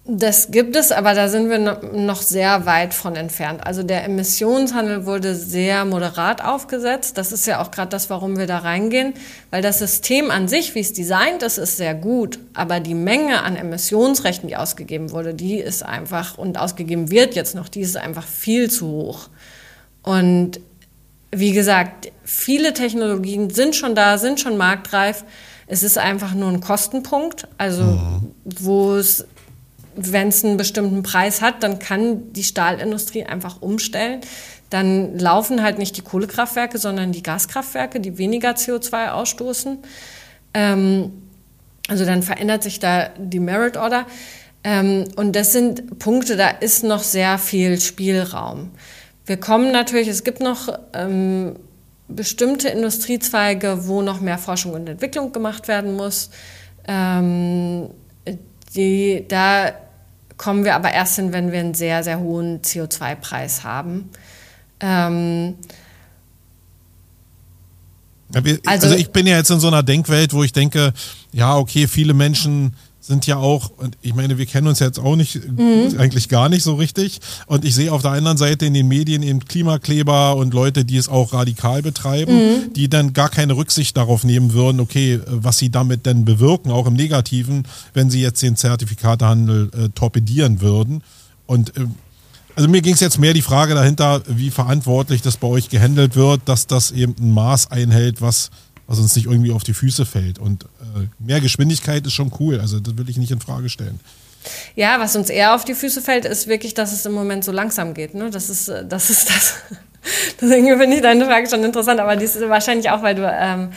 das gibt es, aber da sind wir noch sehr weit von entfernt. Also der Emissionshandel wurde sehr moderat aufgesetzt. Das ist ja auch gerade das, warum wir da reingehen, weil das System an sich, wie es designt ist, ist sehr gut. Aber die Menge an Emissionsrechten, die ausgegeben wurde, die ist einfach und ausgegeben wird jetzt noch, die ist einfach viel zu hoch. Und wie gesagt, viele Technologien sind schon da, sind schon marktreif. Es ist einfach nur ein Kostenpunkt, also mhm. wo es wenn es einen bestimmten Preis hat, dann kann die Stahlindustrie einfach umstellen. Dann laufen halt nicht die Kohlekraftwerke, sondern die Gaskraftwerke, die weniger CO2 ausstoßen. Ähm, also dann verändert sich da die Merit Order. Ähm, und das sind Punkte, da ist noch sehr viel Spielraum. Wir kommen natürlich, es gibt noch ähm, bestimmte Industriezweige, wo noch mehr Forschung und Entwicklung gemacht werden muss. Ähm, die, da kommen wir aber erst hin, wenn wir einen sehr, sehr hohen CO2-Preis haben. Ähm, also, also, ich bin ja jetzt in so einer Denkwelt, wo ich denke, ja, okay, viele Menschen sind ja auch, und ich meine, wir kennen uns jetzt auch nicht, mhm. eigentlich gar nicht so richtig. Und ich sehe auf der anderen Seite in den Medien eben Klimakleber und Leute, die es auch radikal betreiben, mhm. die dann gar keine Rücksicht darauf nehmen würden, okay, was sie damit denn bewirken, auch im Negativen, wenn sie jetzt den Zertifikatehandel äh, torpedieren würden. Und äh, also mir ging es jetzt mehr die Frage dahinter, wie verantwortlich das bei euch gehandelt wird, dass das eben ein Maß einhält, was was uns nicht irgendwie auf die Füße fällt. Und äh, mehr Geschwindigkeit ist schon cool, also das will ich nicht in Frage stellen. Ja, was uns eher auf die Füße fällt, ist wirklich, dass es im Moment so langsam geht. Ne? Das ist äh, das. Ist das. Deswegen finde ich deine Frage schon interessant, aber die ist wahrscheinlich auch, weil du ähm,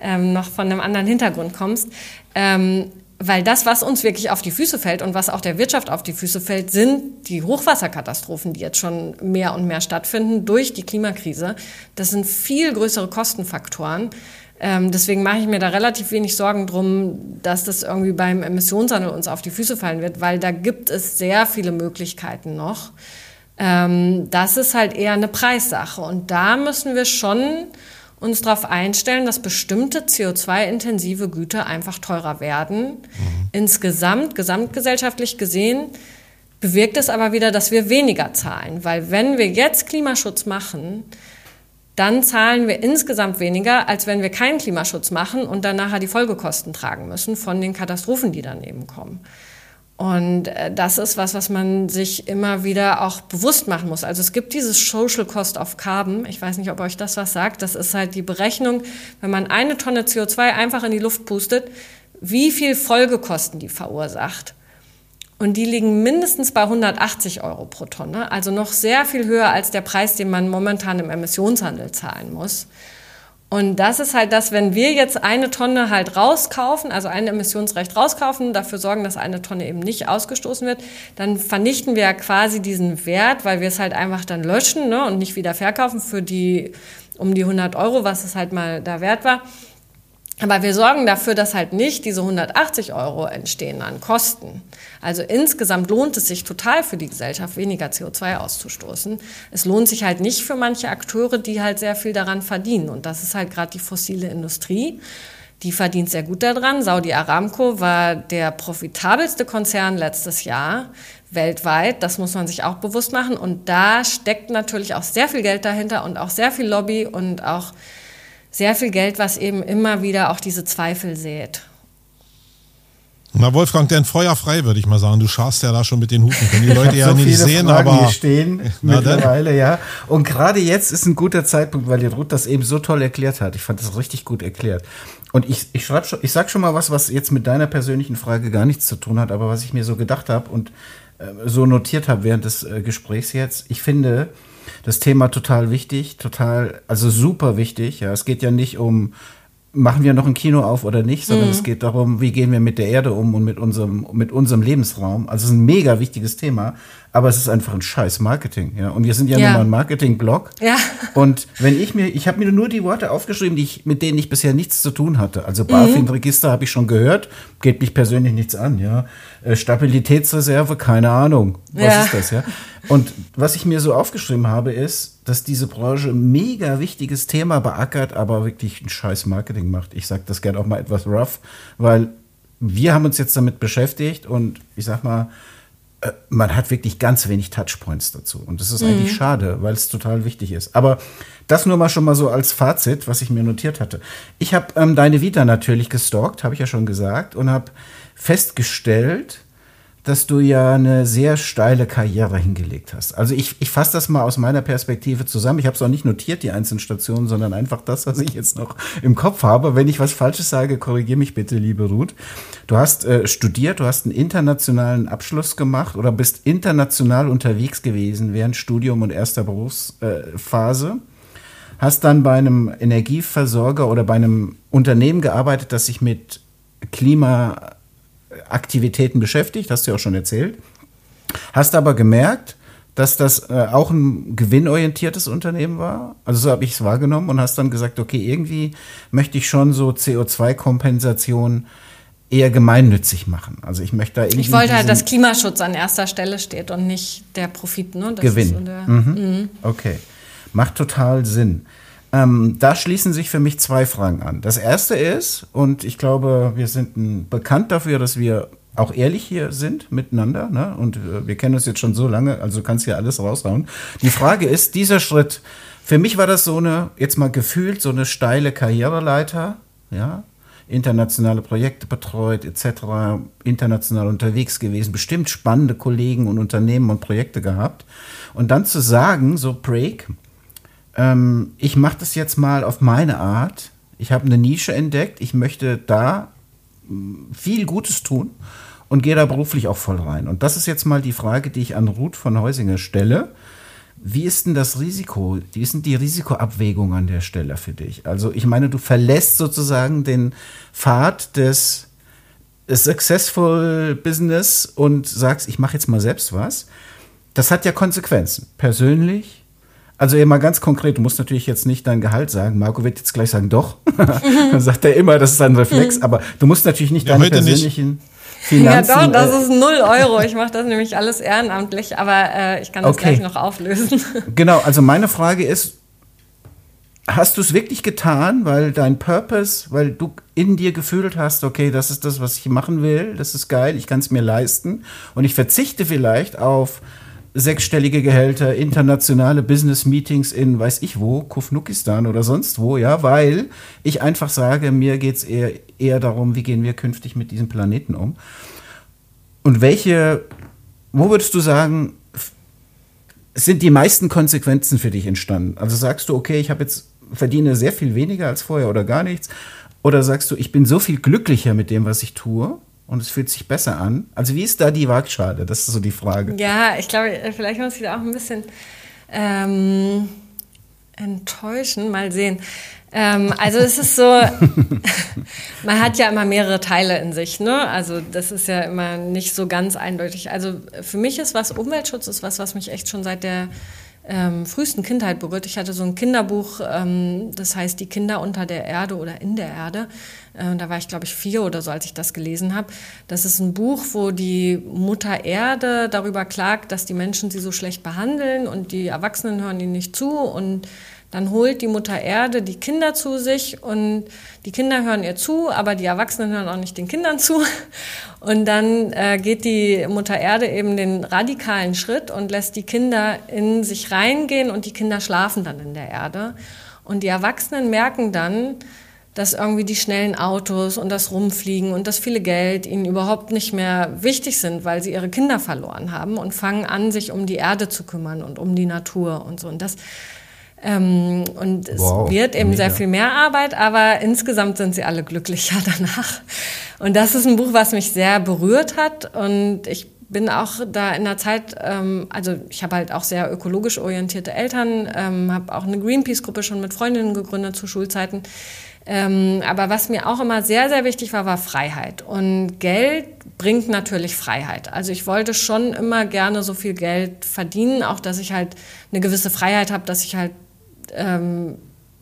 ähm, noch von einem anderen Hintergrund kommst. Ähm, weil das, was uns wirklich auf die Füße fällt und was auch der Wirtschaft auf die Füße fällt, sind die Hochwasserkatastrophen, die jetzt schon mehr und mehr stattfinden durch die Klimakrise. Das sind viel größere Kostenfaktoren. Ähm, deswegen mache ich mir da relativ wenig Sorgen drum, dass das irgendwie beim Emissionshandel uns auf die Füße fallen wird, weil da gibt es sehr viele Möglichkeiten noch. Ähm, das ist halt eher eine Preissache. Und da müssen wir schon uns darauf einstellen, dass bestimmte CO2-intensive Güter einfach teurer werden. Mhm. Insgesamt, gesamtgesellschaftlich gesehen, bewirkt es aber wieder, dass wir weniger zahlen. Weil wenn wir jetzt Klimaschutz machen, dann zahlen wir insgesamt weniger, als wenn wir keinen Klimaschutz machen und dann nachher die Folgekosten tragen müssen von den Katastrophen, die daneben kommen. Und äh, das ist was, was man sich immer wieder auch bewusst machen muss. Also es gibt dieses Social Cost of Carbon. Ich weiß nicht, ob euch das was sagt. Das ist halt die Berechnung, wenn man eine Tonne CO2 einfach in die Luft pustet, wie viel Folgekosten die verursacht. Und die liegen mindestens bei 180 Euro pro Tonne, also noch sehr viel höher als der Preis, den man momentan im Emissionshandel zahlen muss. Und das ist halt das, wenn wir jetzt eine Tonne halt rauskaufen, also ein Emissionsrecht rauskaufen, dafür sorgen, dass eine Tonne eben nicht ausgestoßen wird, dann vernichten wir ja quasi diesen Wert, weil wir es halt einfach dann löschen ne, und nicht wieder verkaufen für die um die 100 Euro, was es halt mal da wert war. Aber wir sorgen dafür, dass halt nicht diese 180 Euro entstehen an Kosten. Also insgesamt lohnt es sich total für die Gesellschaft, weniger CO2 auszustoßen. Es lohnt sich halt nicht für manche Akteure, die halt sehr viel daran verdienen. Und das ist halt gerade die fossile Industrie. Die verdient sehr gut daran. Saudi Aramco war der profitabelste Konzern letztes Jahr weltweit. Das muss man sich auch bewusst machen. Und da steckt natürlich auch sehr viel Geld dahinter und auch sehr viel Lobby und auch sehr viel Geld, was eben immer wieder auch diese Zweifel sät. Na Wolfgang, denn Feuer frei, würde ich mal sagen. Du schaust ja da schon mit den Hufen. Können die Leute ja so nicht sehen, Fragen aber. Hier stehen mittlerweile, ja. Und gerade jetzt ist ein guter Zeitpunkt, weil die Ruth das eben so toll erklärt hat. Ich fand das richtig gut erklärt. Und ich, ich schreib schon, ich sag schon mal was, was jetzt mit deiner persönlichen Frage gar nichts zu tun hat, aber was ich mir so gedacht habe und äh, so notiert habe während des äh, Gesprächs jetzt. Ich finde, das Thema total wichtig, total, also super wichtig. Ja, es geht ja nicht um, machen wir noch ein Kino auf oder nicht, sondern mhm. es geht darum, wie gehen wir mit der Erde um und mit unserem, mit unserem Lebensraum. Also es ist ein mega wichtiges Thema aber es ist einfach ein scheiß Marketing, ja. Und wir sind ja, ja. nun mal ein Marketing-Blog. Ja. Und wenn ich mir, ich habe mir nur die Worte aufgeschrieben, die ich, mit denen ich bisher nichts zu tun hatte. Also BaFin-Register habe ich schon gehört, geht mich persönlich nichts an, ja. Äh, Stabilitätsreserve, keine Ahnung. Was ja. ist das, ja? Und was ich mir so aufgeschrieben habe, ist, dass diese Branche ein mega wichtiges Thema beackert, aber wirklich ein scheiß Marketing macht. Ich sage das gerne auch mal etwas rough, weil wir haben uns jetzt damit beschäftigt und ich sag mal, äh, man hat wirklich ganz wenig Touchpoints dazu. Und das ist mhm. eigentlich schade, weil es total wichtig ist. Aber das nur mal schon mal so als Fazit, was ich mir notiert hatte. Ich habe ähm, deine Vita natürlich gestalkt, habe ich ja schon gesagt, und habe festgestellt, dass du ja eine sehr steile Karriere hingelegt hast. Also ich, ich fasse das mal aus meiner Perspektive zusammen. Ich habe es auch nicht notiert, die einzelnen Stationen, sondern einfach das, was ich jetzt noch im Kopf habe. Wenn ich was Falsches sage, korrigiere mich bitte, liebe Ruth. Du hast äh, studiert, du hast einen internationalen Abschluss gemacht oder bist international unterwegs gewesen während Studium und erster Berufsphase. Äh, hast dann bei einem Energieversorger oder bei einem Unternehmen gearbeitet, das sich mit Klima Aktivitäten beschäftigt, hast du ja auch schon erzählt. Hast aber gemerkt, dass das äh, auch ein gewinnorientiertes Unternehmen war. Also so habe ich es wahrgenommen und hast dann gesagt, okay, irgendwie möchte ich schon so CO2-Kompensation eher gemeinnützig machen. Also ich möchte da irgendwie. Ich wollte halt, dass Klimaschutz an erster Stelle steht und nicht der Profit. Ne? Das Gewinn. So der, mhm. Mhm. Okay. Macht total Sinn. Ähm, da schließen sich für mich zwei Fragen an. Das erste ist, und ich glaube, wir sind bekannt dafür, dass wir auch ehrlich hier sind miteinander, ne? Und äh, wir kennen uns jetzt schon so lange, also du kannst hier alles raushauen. Die Frage ist, dieser Schritt, für mich war das so eine, jetzt mal gefühlt, so eine steile Karriereleiter, ja, internationale Projekte betreut, etc., international unterwegs gewesen, bestimmt spannende Kollegen und Unternehmen und Projekte gehabt. Und dann zu sagen, so Break, ähm, ich mache das jetzt mal auf meine Art. Ich habe eine Nische entdeckt. Ich möchte da mm, viel Gutes tun und gehe da beruflich auch voll rein. Und das ist jetzt mal die Frage, die ich an Ruth von Heusinger stelle. Wie ist denn das Risiko? Wie ist denn die Risikoabwägung an der Stelle für dich? Also ich meine, du verlässt sozusagen den Pfad des Successful Business und sagst, ich mache jetzt mal selbst was. Das hat ja Konsequenzen. Persönlich, also immer ganz konkret, du musst natürlich jetzt nicht dein Gehalt sagen. Marco wird jetzt gleich sagen, doch. Dann sagt er immer, das ist ein Reflex, mhm. aber du musst natürlich nicht ja, deine persönlichen nicht. Finanzen. Ja doch, das äh, ist null Euro. Ich mache das nämlich alles ehrenamtlich, aber äh, ich kann das okay. gleich noch auflösen. Genau, also meine Frage ist, hast du es wirklich getan, weil dein Purpose, weil du in dir gefühlt hast, okay, das ist das, was ich machen will, das ist geil, ich kann es mir leisten und ich verzichte vielleicht auf sechsstellige Gehälter, internationale Business-Meetings in weiß ich wo, Kufnukistan oder sonst wo, ja, weil ich einfach sage, mir geht es eher, eher darum, wie gehen wir künftig mit diesem Planeten um. Und welche, wo würdest du sagen, sind die meisten Konsequenzen für dich entstanden? Also sagst du, okay, ich habe jetzt verdiene sehr viel weniger als vorher oder gar nichts? Oder sagst du, ich bin so viel glücklicher mit dem, was ich tue? Und es fühlt sich besser an. Also wie ist da die Waagschale? Das ist so die Frage. Ja, ich glaube, vielleicht muss ich da auch ein bisschen ähm, enttäuschen. Mal sehen. Ähm, also es ist so, man hat ja immer mehrere Teile in sich. Ne? Also das ist ja immer nicht so ganz eindeutig. Also für mich ist was Umweltschutz ist was, was mich echt schon seit der ähm, frühesten Kindheit berührt. Ich hatte so ein Kinderbuch, ähm, das heißt Die Kinder unter der Erde oder in der Erde. Äh, da war ich, glaube ich, vier oder so, als ich das gelesen habe. Das ist ein Buch, wo die Mutter Erde darüber klagt, dass die Menschen sie so schlecht behandeln und die Erwachsenen hören ihnen nicht zu und dann holt die Mutter Erde die Kinder zu sich und die Kinder hören ihr zu, aber die Erwachsenen hören auch nicht den Kindern zu. Und dann äh, geht die Mutter Erde eben den radikalen Schritt und lässt die Kinder in sich reingehen und die Kinder schlafen dann in der Erde. Und die Erwachsenen merken dann, dass irgendwie die schnellen Autos und das Rumfliegen und das viele Geld ihnen überhaupt nicht mehr wichtig sind, weil sie ihre Kinder verloren haben und fangen an, sich um die Erde zu kümmern und um die Natur und so. Und das ähm, und wow, es wird eben mega. sehr viel mehr Arbeit, aber insgesamt sind sie alle glücklicher danach. Und das ist ein Buch, was mich sehr berührt hat. Und ich bin auch da in der Zeit, ähm, also ich habe halt auch sehr ökologisch orientierte Eltern, ähm, habe auch eine Greenpeace-Gruppe schon mit Freundinnen gegründet zu Schulzeiten. Ähm, aber was mir auch immer sehr, sehr wichtig war, war Freiheit. Und Geld bringt natürlich Freiheit. Also ich wollte schon immer gerne so viel Geld verdienen, auch dass ich halt eine gewisse Freiheit habe, dass ich halt ähm,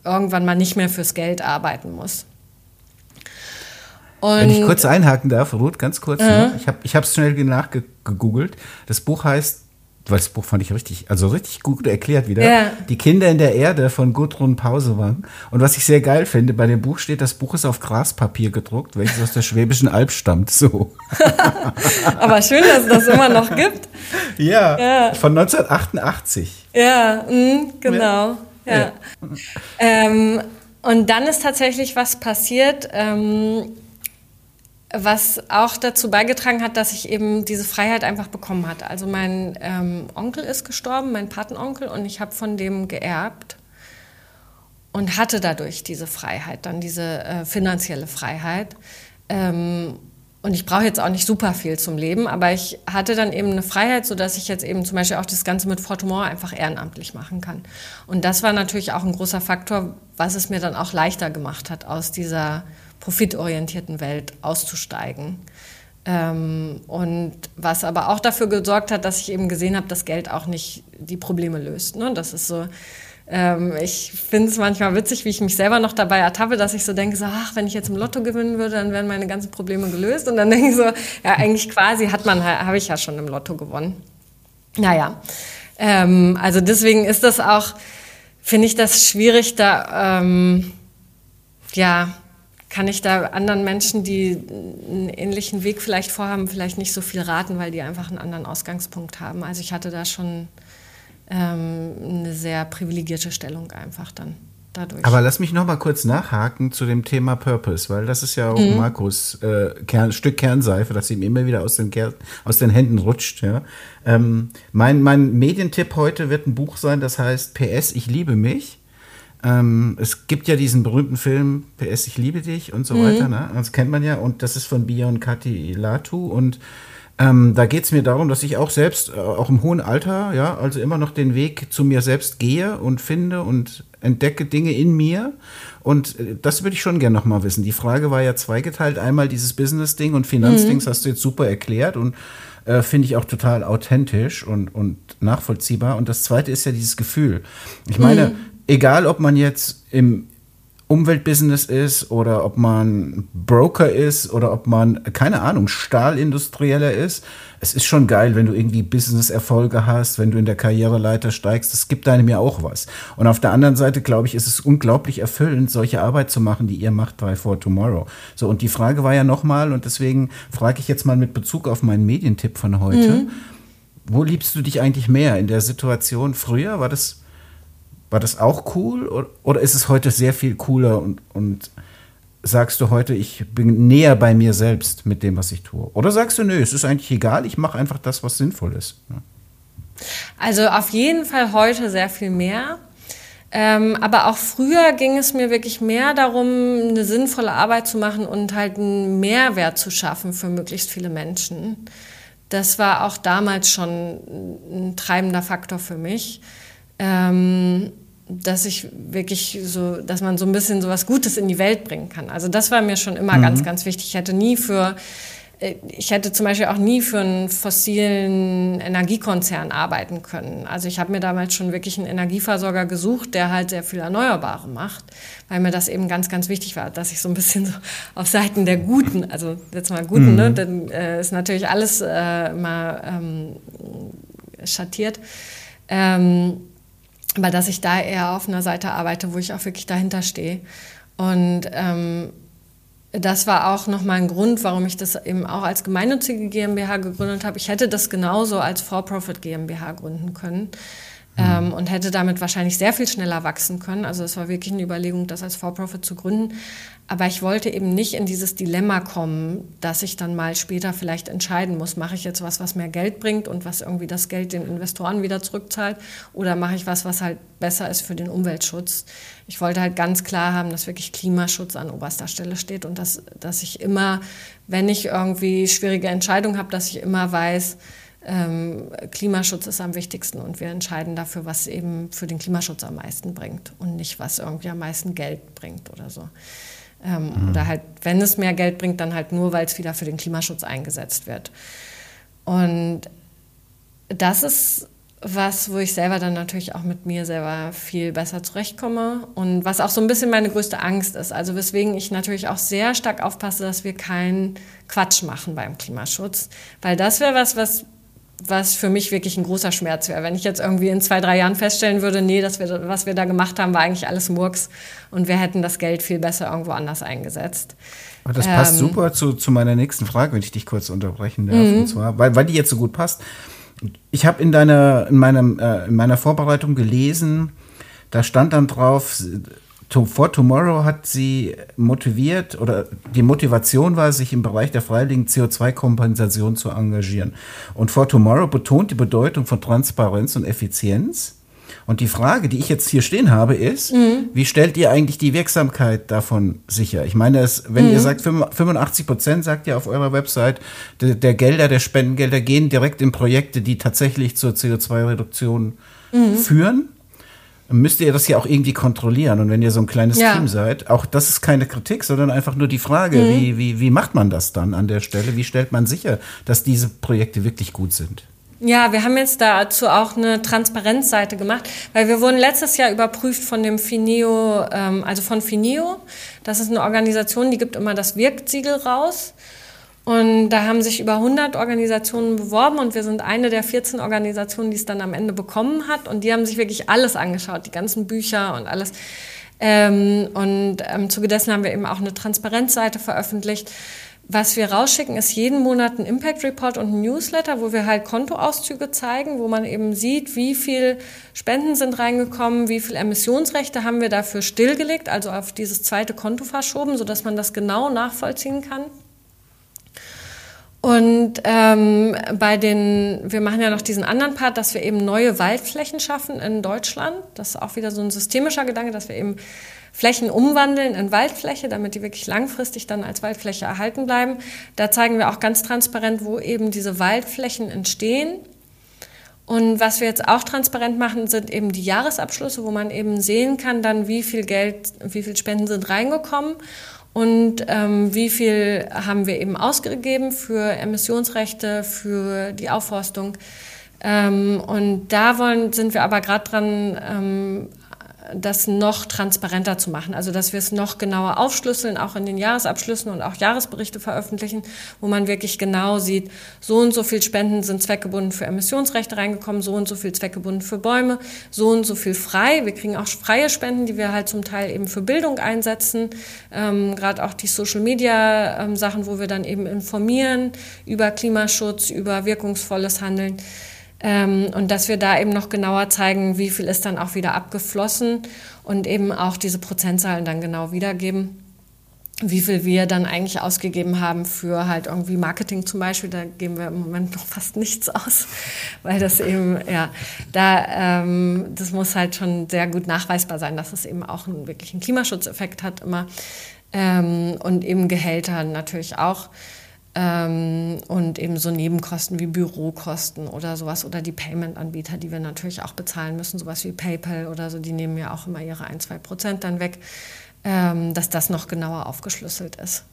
irgendwann mal nicht mehr fürs Geld arbeiten muss. Und Wenn ich kurz einhaken darf, Ruth, ganz kurz. Äh. Ne? Ich habe ich es schnell nachgegoogelt. Das Buch heißt, weil das Buch fand ich richtig, also richtig gut erklärt wieder. Ja. Die Kinder in der Erde von Gudrun Pausewang. Und was ich sehr geil finde, bei dem Buch steht, das Buch ist auf Graspapier gedruckt, welches aus der Schwäbischen Alb stammt. So. Aber schön, dass es das immer noch gibt. Ja, ja. von 1988. Ja, mh, genau. Ja. Ja. Ähm, und dann ist tatsächlich was passiert, ähm, was auch dazu beigetragen hat, dass ich eben diese Freiheit einfach bekommen hatte. Also mein ähm, Onkel ist gestorben, mein Patenonkel, und ich habe von dem geerbt und hatte dadurch diese Freiheit, dann diese äh, finanzielle Freiheit. Ähm, und ich brauche jetzt auch nicht super viel zum Leben, aber ich hatte dann eben eine Freiheit, sodass ich jetzt eben zum Beispiel auch das Ganze mit Fortement einfach ehrenamtlich machen kann. Und das war natürlich auch ein großer Faktor, was es mir dann auch leichter gemacht hat, aus dieser profitorientierten Welt auszusteigen. Ähm, und was aber auch dafür gesorgt hat, dass ich eben gesehen habe, dass Geld auch nicht die Probleme löst. Ne? Das ist so, ähm, ich finde es manchmal witzig, wie ich mich selber noch dabei ertappe, dass ich so denke, so, ach, wenn ich jetzt im Lotto gewinnen würde, dann wären meine ganzen Probleme gelöst. Und dann denke ich so, ja, eigentlich quasi hat man, habe ich ja schon im Lotto gewonnen. Naja, ähm, also deswegen ist das auch, finde ich das schwierig, da, ähm, ja, kann ich da anderen Menschen, die einen ähnlichen Weg vielleicht vorhaben, vielleicht nicht so viel raten, weil die einfach einen anderen Ausgangspunkt haben. Also ich hatte da schon ähm, eine sehr privilegierte Stellung einfach dann. Dadurch. Aber lass mich noch mal kurz nachhaken zu dem Thema Purpose, weil das ist ja auch mhm. Markus äh, Kern, Stück Kernseife, das ihm immer wieder aus den, Ker aus den Händen rutscht. Ja. Ähm, mein, mein Medientipp heute wird ein Buch sein, das heißt PS, ich liebe mich. Ähm, es gibt ja diesen berühmten Film PS, ich liebe dich und so mhm. weiter. Ne? Das kennt man ja und das ist von Bion Kati Latu und ähm, da geht es mir darum, dass ich auch selbst, äh, auch im hohen Alter, ja, also immer noch den Weg zu mir selbst gehe und finde und entdecke Dinge in mir. Und äh, das würde ich schon gerne nochmal wissen. Die Frage war ja zweigeteilt. Einmal dieses Business-Ding und Finanzdings mhm. hast du jetzt super erklärt und äh, finde ich auch total authentisch und, und nachvollziehbar. Und das zweite ist ja dieses Gefühl. Ich meine, mhm. egal ob man jetzt im Umweltbusiness ist oder ob man Broker ist oder ob man, keine Ahnung, Stahlindustrieller ist. Es ist schon geil, wenn du irgendwie Business-Erfolge hast, wenn du in der Karriereleiter steigst. Das gibt einem ja auch was. Und auf der anderen Seite, glaube ich, ist es unglaublich erfüllend, solche Arbeit zu machen, die ihr macht bei For Tomorrow. So, und die Frage war ja nochmal, und deswegen frage ich jetzt mal mit Bezug auf meinen Medientipp von heute. Mhm. Wo liebst du dich eigentlich mehr? In der Situation früher? War das war das auch cool oder, ist es heute sehr viel cooler und, und sagst du heute, ich bin näher bei mir selbst mit dem, was ich tue? Oder sagst du, nö, es ist eigentlich egal, ich mache einfach das, was sinnvoll ist? Also auf jeden Fall heute sehr viel mehr. Ähm, aber auch früher ging es mir wirklich mehr darum, eine sinnvolle Arbeit zu machen und halt einen Mehrwert zu schaffen für möglichst viele Menschen. Das war auch damals schon ein treibender Faktor für mich. Ähm, dass ich wirklich so, dass man so ein bisschen so was Gutes in die Welt bringen kann. Also das war mir schon immer mhm. ganz, ganz wichtig. Ich hätte nie für, äh, ich hätte zum Beispiel auch nie für einen fossilen Energiekonzern arbeiten können. Also ich habe mir damals schon wirklich einen Energieversorger gesucht, der halt sehr viel Erneuerbare macht, weil mir das eben ganz, ganz wichtig war, dass ich so ein bisschen so auf Seiten der Guten, also jetzt mal Guten, ne, mhm. ne, dann äh, ist natürlich alles äh, mal ähm, schattiert. Ähm, aber dass ich da eher auf einer Seite arbeite, wo ich auch wirklich dahinter stehe. Und ähm, das war auch nochmal ein Grund, warum ich das eben auch als gemeinnützige GmbH gegründet habe. Ich hätte das genauso als For-Profit GmbH gründen können. Ähm, und hätte damit wahrscheinlich sehr viel schneller wachsen können. Also es war wirklich eine Überlegung, das als For-Profit zu gründen. Aber ich wollte eben nicht in dieses Dilemma kommen, dass ich dann mal später vielleicht entscheiden muss, mache ich jetzt was, was mehr Geld bringt und was irgendwie das Geld den Investoren wieder zurückzahlt oder mache ich was, was halt besser ist für den Umweltschutz. Ich wollte halt ganz klar haben, dass wirklich Klimaschutz an oberster Stelle steht und dass, dass ich immer, wenn ich irgendwie schwierige Entscheidungen habe, dass ich immer weiß, ähm, Klimaschutz ist am wichtigsten und wir entscheiden dafür, was eben für den Klimaschutz am meisten bringt und nicht, was irgendwie am meisten Geld bringt oder so. Ähm, mhm. Oder halt, wenn es mehr Geld bringt, dann halt nur, weil es wieder für den Klimaschutz eingesetzt wird. Und das ist was, wo ich selber dann natürlich auch mit mir selber viel besser zurechtkomme und was auch so ein bisschen meine größte Angst ist. Also weswegen ich natürlich auch sehr stark aufpasse, dass wir keinen Quatsch machen beim Klimaschutz, weil das wäre was, was was für mich wirklich ein großer Schmerz wäre. Wenn ich jetzt irgendwie in zwei, drei Jahren feststellen würde, nee, das wir, was wir da gemacht haben, war eigentlich alles Murks und wir hätten das Geld viel besser irgendwo anders eingesetzt. Aber das passt ähm, super zu, zu meiner nächsten Frage, wenn ich dich kurz unterbrechen darf. Mhm. Und zwar, weil, weil die jetzt so gut passt. Ich habe in deiner, in meinem, äh, in meiner Vorbereitung gelesen, da stand dann drauf, For Tomorrow hat sie motiviert oder die Motivation war, sich im Bereich der freiwilligen CO2-Kompensation zu engagieren. Und For Tomorrow betont die Bedeutung von Transparenz und Effizienz. Und die Frage, die ich jetzt hier stehen habe, ist, mhm. wie stellt ihr eigentlich die Wirksamkeit davon sicher? Ich meine, es, wenn mhm. ihr sagt, 85 Prozent, sagt ihr auf eurer Website, der, der, Gelder, der Spendengelder gehen direkt in Projekte, die tatsächlich zur CO2-Reduktion mhm. führen müsst ihr das ja auch irgendwie kontrollieren. Und wenn ihr so ein kleines ja. Team seid, auch das ist keine Kritik, sondern einfach nur die Frage, mhm. wie, wie, wie macht man das dann an der Stelle? Wie stellt man sicher, dass diese Projekte wirklich gut sind? Ja, wir haben jetzt dazu auch eine Transparenzseite gemacht, weil wir wurden letztes Jahr überprüft von dem Fineo, ähm, also von Fineo. Das ist eine Organisation, die gibt immer das Wirktsiegel raus. Und da haben sich über 100 Organisationen beworben und wir sind eine der 14 Organisationen, die es dann am Ende bekommen hat. Und die haben sich wirklich alles angeschaut, die ganzen Bücher und alles. Ähm, und im Zuge dessen haben wir eben auch eine Transparenzseite veröffentlicht. Was wir rausschicken, ist jeden Monat ein Impact Report und ein Newsletter, wo wir halt Kontoauszüge zeigen, wo man eben sieht, wie viel Spenden sind reingekommen, wie viel Emissionsrechte haben wir dafür stillgelegt, also auf dieses zweite Konto verschoben, sodass man das genau nachvollziehen kann. Und ähm, bei den, wir machen ja noch diesen anderen Part, dass wir eben neue Waldflächen schaffen in Deutschland. Das ist auch wieder so ein systemischer Gedanke, dass wir eben Flächen umwandeln in Waldfläche, damit die wirklich langfristig dann als Waldfläche erhalten bleiben. Da zeigen wir auch ganz transparent, wo eben diese Waldflächen entstehen. Und was wir jetzt auch transparent machen, sind eben die Jahresabschlüsse, wo man eben sehen kann, dann wie viel Geld, wie viel Spenden sind reingekommen und ähm, wie viel haben wir eben ausgegeben für Emissionsrechte, für die Aufforstung. Ähm, und da wollen, sind wir aber gerade dran, ähm, das noch transparenter zu machen. Also dass wir es noch genauer aufschlüsseln, auch in den Jahresabschlüssen und auch Jahresberichte veröffentlichen, wo man wirklich genau sieht, so und so viel Spenden sind zweckgebunden für Emissionsrechte reingekommen, so und so viel zweckgebunden für Bäume, so und so viel frei. Wir kriegen auch freie Spenden, die wir halt zum Teil eben für Bildung einsetzen. Ähm, Gerade auch die Social-Media-Sachen, ähm, wo wir dann eben informieren über Klimaschutz, über wirkungsvolles Handeln. Ähm, und dass wir da eben noch genauer zeigen, wie viel ist dann auch wieder abgeflossen und eben auch diese Prozentzahlen dann genau wiedergeben wie viel wir dann eigentlich ausgegeben haben für halt irgendwie Marketing zum Beispiel. Da geben wir im Moment noch fast nichts aus, weil das eben, ja, da, ähm, das muss halt schon sehr gut nachweisbar sein, dass es eben auch einen wirklichen Klimaschutzeffekt hat immer. Ähm, und eben Gehälter natürlich auch. Ähm, und eben so Nebenkosten wie Bürokosten oder sowas oder die Payment-Anbieter, die wir natürlich auch bezahlen müssen, sowas wie PayPal oder so, die nehmen ja auch immer ihre 1, 2 Prozent dann weg, ähm, dass das noch genauer aufgeschlüsselt ist.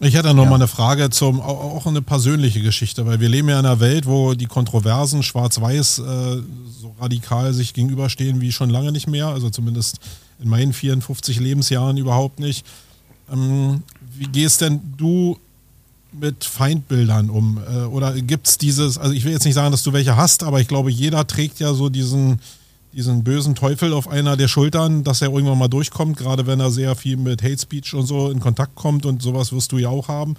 Ich hätte noch ja. mal eine Frage zum auch eine persönliche Geschichte, weil wir leben ja in einer Welt, wo die Kontroversen Schwarz-Weiß äh, so radikal sich gegenüberstehen wie schon lange nicht mehr, also zumindest in meinen 54 Lebensjahren überhaupt nicht. Ähm, wie gehst denn du mit Feindbildern um? Äh, oder gibt es dieses, also ich will jetzt nicht sagen, dass du welche hast, aber ich glaube, jeder trägt ja so diesen, diesen bösen Teufel auf einer der Schultern, dass er irgendwann mal durchkommt, gerade wenn er sehr viel mit Hate Speech und so in Kontakt kommt und sowas wirst du ja auch haben.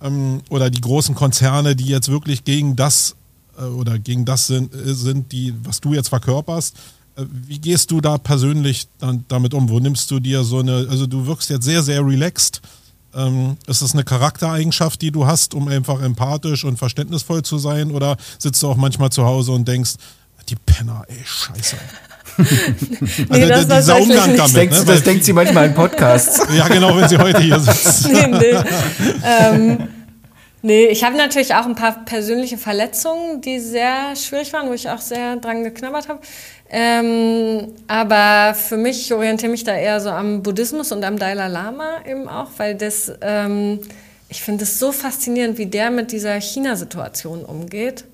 Ähm, oder die großen Konzerne, die jetzt wirklich gegen das äh, oder gegen das sind, äh, sind, die, was du jetzt verkörperst. Wie gehst du da persönlich dann damit um? Wo nimmst du dir so eine, also du wirkst jetzt sehr, sehr relaxed ähm, ist das eine Charaktereigenschaft, die du hast, um einfach empathisch und verständnisvoll zu sein? Oder sitzt du auch manchmal zu Hause und denkst, die Penner, ey, scheiße. nee, also das dieser Umgang damit. Denkst ne? das denkt sie manchmal in Podcasts. ja, genau, wenn sie heute hier sitzt. nee, nee. Ähm, nee, ich habe natürlich auch ein paar persönliche Verletzungen, die sehr schwierig waren, wo ich auch sehr dran geknabbert habe. Ähm, aber für mich, ich orientiere mich da eher so am Buddhismus und am Dalai Lama eben auch, weil das, ähm, ich finde es so faszinierend, wie der mit dieser China-Situation umgeht.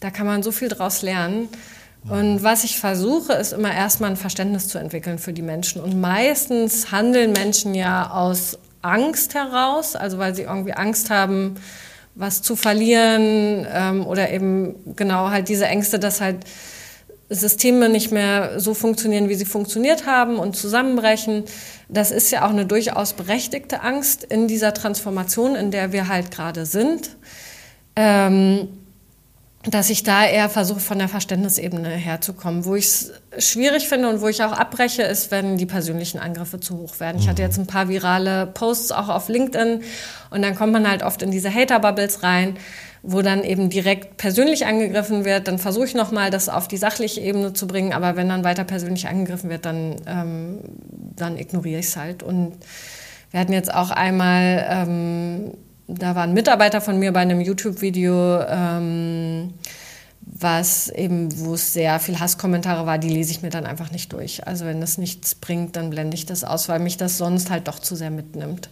Da kann man so viel draus lernen. Und was ich versuche, ist immer erstmal ein Verständnis zu entwickeln für die Menschen. Und meistens handeln Menschen ja aus Angst heraus, also weil sie irgendwie Angst haben, was zu verlieren ähm, oder eben genau halt diese Ängste, dass halt Systeme nicht mehr so funktionieren, wie sie funktioniert haben und zusammenbrechen. Das ist ja auch eine durchaus berechtigte Angst in dieser Transformation, in der wir halt gerade sind. Ähm, dass ich da eher versuche, von der Verständnisebene herzukommen. Wo ich es schwierig finde und wo ich auch abbreche, ist, wenn die persönlichen Angriffe zu hoch werden. Ich hatte mhm. jetzt ein paar virale Posts auch auf LinkedIn und dann kommt man halt oft in diese Hater-Bubbles rein wo dann eben direkt persönlich angegriffen wird, dann versuche ich nochmal, das auf die sachliche Ebene zu bringen. Aber wenn dann weiter persönlich angegriffen wird, dann, ähm, dann ignoriere ich es halt. Und wir hatten jetzt auch einmal, ähm, da war ein Mitarbeiter von mir bei einem YouTube-Video, ähm, was eben, wo es sehr viel Hasskommentare war, die lese ich mir dann einfach nicht durch. Also wenn das nichts bringt, dann blende ich das aus, weil mich das sonst halt doch zu sehr mitnimmt.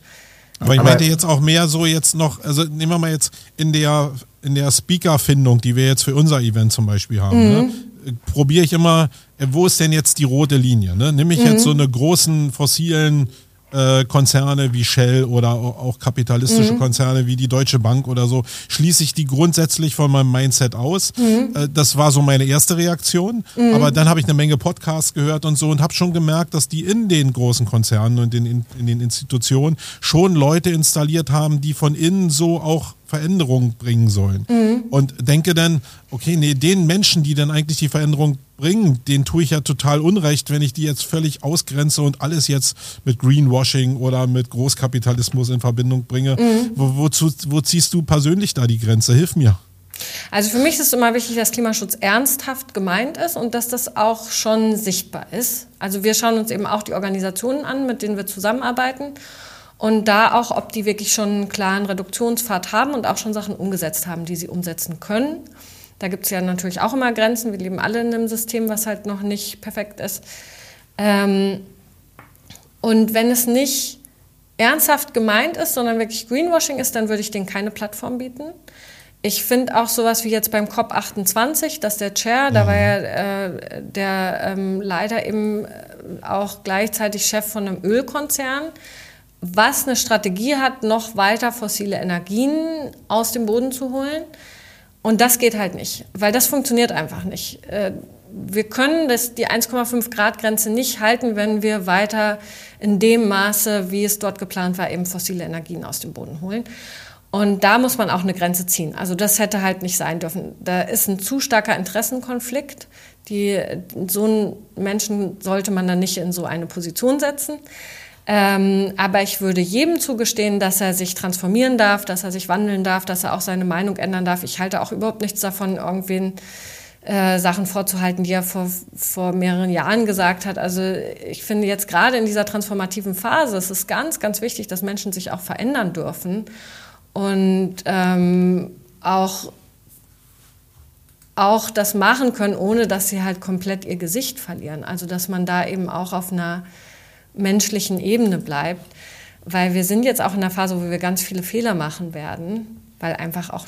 Aber ich meinte jetzt auch mehr so jetzt noch, also nehmen wir mal jetzt in der, in der Speaker-Findung, die wir jetzt für unser Event zum Beispiel haben, ne? mhm. ne, probiere ich immer, äh, wo ist denn jetzt die rote Linie? Ne? Nehme ich mhm. jetzt so eine großen fossilen äh, Konzerne wie Shell oder auch kapitalistische mhm. Konzerne wie die Deutsche Bank oder so, schließe ich die grundsätzlich von meinem Mindset aus. Mhm. Äh, das war so meine erste Reaktion. Mhm. Aber dann habe ich eine Menge Podcasts gehört und so und habe schon gemerkt, dass die in den großen Konzernen und in, in, in den Institutionen schon Leute installiert haben, die von innen so auch Veränderung bringen sollen. Mhm. Und denke dann, okay, nee, den Menschen, die dann eigentlich die Veränderung bringen, den tue ich ja total unrecht, wenn ich die jetzt völlig ausgrenze und alles jetzt mit Greenwashing oder mit Großkapitalismus in Verbindung bringe. Mhm. Wo, wozu, wo ziehst du persönlich da die Grenze? Hilf mir. Also für mich ist es immer wichtig, dass Klimaschutz ernsthaft gemeint ist und dass das auch schon sichtbar ist. Also wir schauen uns eben auch die Organisationen an, mit denen wir zusammenarbeiten und da auch, ob die wirklich schon einen klaren Reduktionspfad haben und auch schon Sachen umgesetzt haben, die sie umsetzen können. Da gibt es ja natürlich auch immer Grenzen. Wir leben alle in einem System, was halt noch nicht perfekt ist. Ähm, und wenn es nicht ernsthaft gemeint ist, sondern wirklich Greenwashing ist, dann würde ich denen keine Plattform bieten. Ich finde auch sowas wie jetzt beim COP28, dass der Chair, da war ja äh, der ähm, leider eben auch gleichzeitig Chef von einem Ölkonzern, was eine Strategie hat, noch weiter fossile Energien aus dem Boden zu holen. Und das geht halt nicht, weil das funktioniert einfach nicht. Äh, wir können das, die 1,5 Grad Grenze nicht halten, wenn wir weiter in dem Maße, wie es dort geplant war, eben fossile Energien aus dem Boden holen. Und da muss man auch eine Grenze ziehen. Also das hätte halt nicht sein dürfen. Da ist ein zu starker Interessenkonflikt. Die, so einen Menschen sollte man dann nicht in so eine Position setzen. Ähm, aber ich würde jedem zugestehen, dass er sich transformieren darf, dass er sich wandeln darf, dass er auch seine Meinung ändern darf. Ich halte auch überhaupt nichts davon, irgendwen äh, Sachen vorzuhalten, die er vor, vor mehreren Jahren gesagt hat. Also ich finde jetzt gerade in dieser transformativen Phase, es ist ganz, ganz wichtig, dass Menschen sich auch verändern dürfen und ähm, auch, auch das machen können, ohne dass sie halt komplett ihr Gesicht verlieren. Also dass man da eben auch auf einer menschlichen Ebene bleibt, weil wir sind jetzt auch in einer Phase, wo wir ganz viele Fehler machen werden, weil einfach auch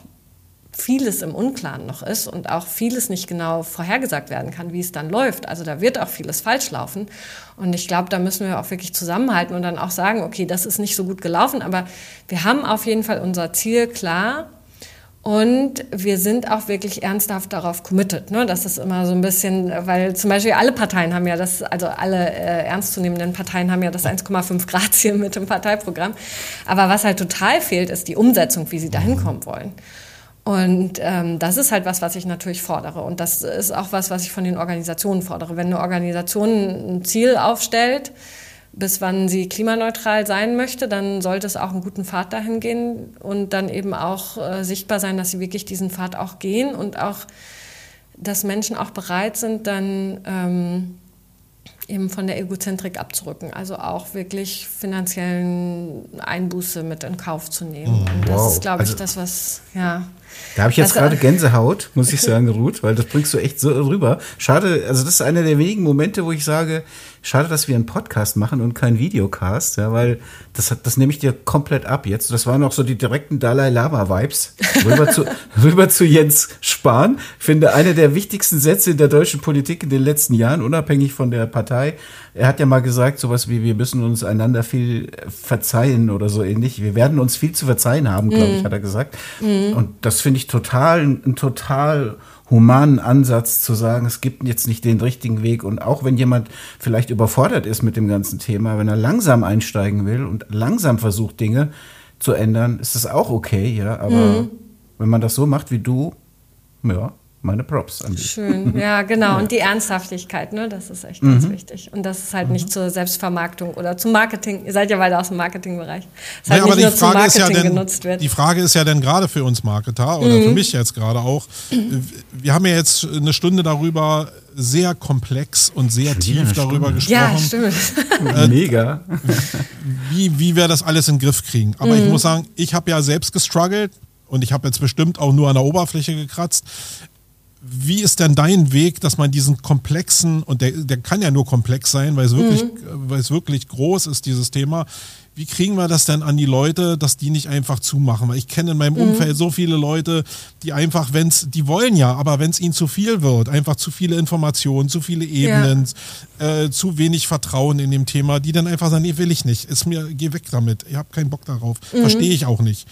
vieles im Unklaren noch ist und auch vieles nicht genau vorhergesagt werden kann, wie es dann läuft. Also da wird auch vieles falsch laufen. Und ich glaube, da müssen wir auch wirklich zusammenhalten und dann auch sagen, okay, das ist nicht so gut gelaufen, aber wir haben auf jeden Fall unser Ziel klar. Und wir sind auch wirklich ernsthaft darauf committed. Ne? Das ist immer so ein bisschen, weil zum Beispiel alle Parteien haben ja das, also alle äh, ernstzunehmenden Parteien haben ja das 1,5 Grad Ziel mit dem Parteiprogramm. Aber was halt total fehlt, ist die Umsetzung, wie sie da hinkommen wollen. Und ähm, das ist halt was, was ich natürlich fordere. Und das ist auch was, was ich von den Organisationen fordere. Wenn eine Organisation ein Ziel aufstellt, bis wann sie klimaneutral sein möchte, dann sollte es auch einen guten Pfad dahin gehen und dann eben auch äh, sichtbar sein, dass sie wirklich diesen Pfad auch gehen und auch, dass Menschen auch bereit sind, dann ähm, eben von der Egozentrik abzurücken, also auch wirklich finanziellen Einbuße mit in Kauf zu nehmen. Oh, und das wow. ist, glaube ich, Also- das, was, ja. Da habe ich jetzt Also- gerade Gänsehaut, muss ich sagen, Ruth, weil das bringst du echt so rüber. Schade, also das ist einer der wenigen Momente, wo ich sage, schade, dass wir einen Podcast machen und keinen Videocast, ja, weil das, das nehme ich dir komplett ab jetzt. Das waren auch so die direkten Dalai Lama-Vibes. Rüber zu, rüber zu Jens Spahn. Finde einer der wichtigsten Sätze in der deutschen Politik in den letzten Jahren, unabhängig von der Partei. Er hat ja mal gesagt, sowas wie, wir müssen uns einander viel verzeihen oder so ähnlich. Wir werden uns viel zu verzeihen haben, glaube ich, hat er gesagt. Und das finde ich total, ein total humanen Ansatz zu sagen, es gibt jetzt nicht den richtigen Weg. Und auch wenn jemand vielleicht überfordert ist mit dem ganzen Thema, wenn er langsam einsteigen will und langsam versucht, Dinge zu ändern, ist das auch okay, ja. Aber wenn man das so macht wie du, ja, meine Props an dich. Schön, ja, genau. Und die Ernsthaftigkeit, ne, das ist echt ganz wichtig. Und das ist halt nicht zur Selbstvermarktung oder zum Marketing. Ihr seid ja beide aus dem Marketingbereich. Das Ja, halt nicht nur zum ist ja denn, genutzt wird. Mhm. die Frage ist ja dann gerade für uns Marketer oder für mich jetzt gerade auch. Wir haben ja jetzt eine Stunde darüber sehr komplex und sehr wieder tief darüber Stunde. ja, gesprochen, stimmt. Mega. wie, wie wir das alles in den Griff kriegen. Aber Mhm. ich muss sagen, ich habe ja selbst gestruggelt und ich habe jetzt bestimmt auch nur an der Oberfläche gekratzt. Wie ist denn dein Weg, dass man diesen komplexen, und der, der kann ja nur komplex sein, weil es, wirklich, Mhm. weil es wirklich groß ist, dieses Thema. Wie kriegen wir das denn an die Leute, dass die nicht einfach zumachen? Weil ich kenne in meinem Mhm. Umfeld so viele Leute, die einfach, wenn es, die wollen ja, aber wenn es ihnen zu viel wird, einfach zu viele Informationen, zu viele Ebenen, äh, zu wenig Vertrauen in dem Thema, die dann einfach sagen, nee, will ich nicht, ist mir, geh weg damit, ich habe keinen Bock darauf, Mhm. verstehe ich auch nicht.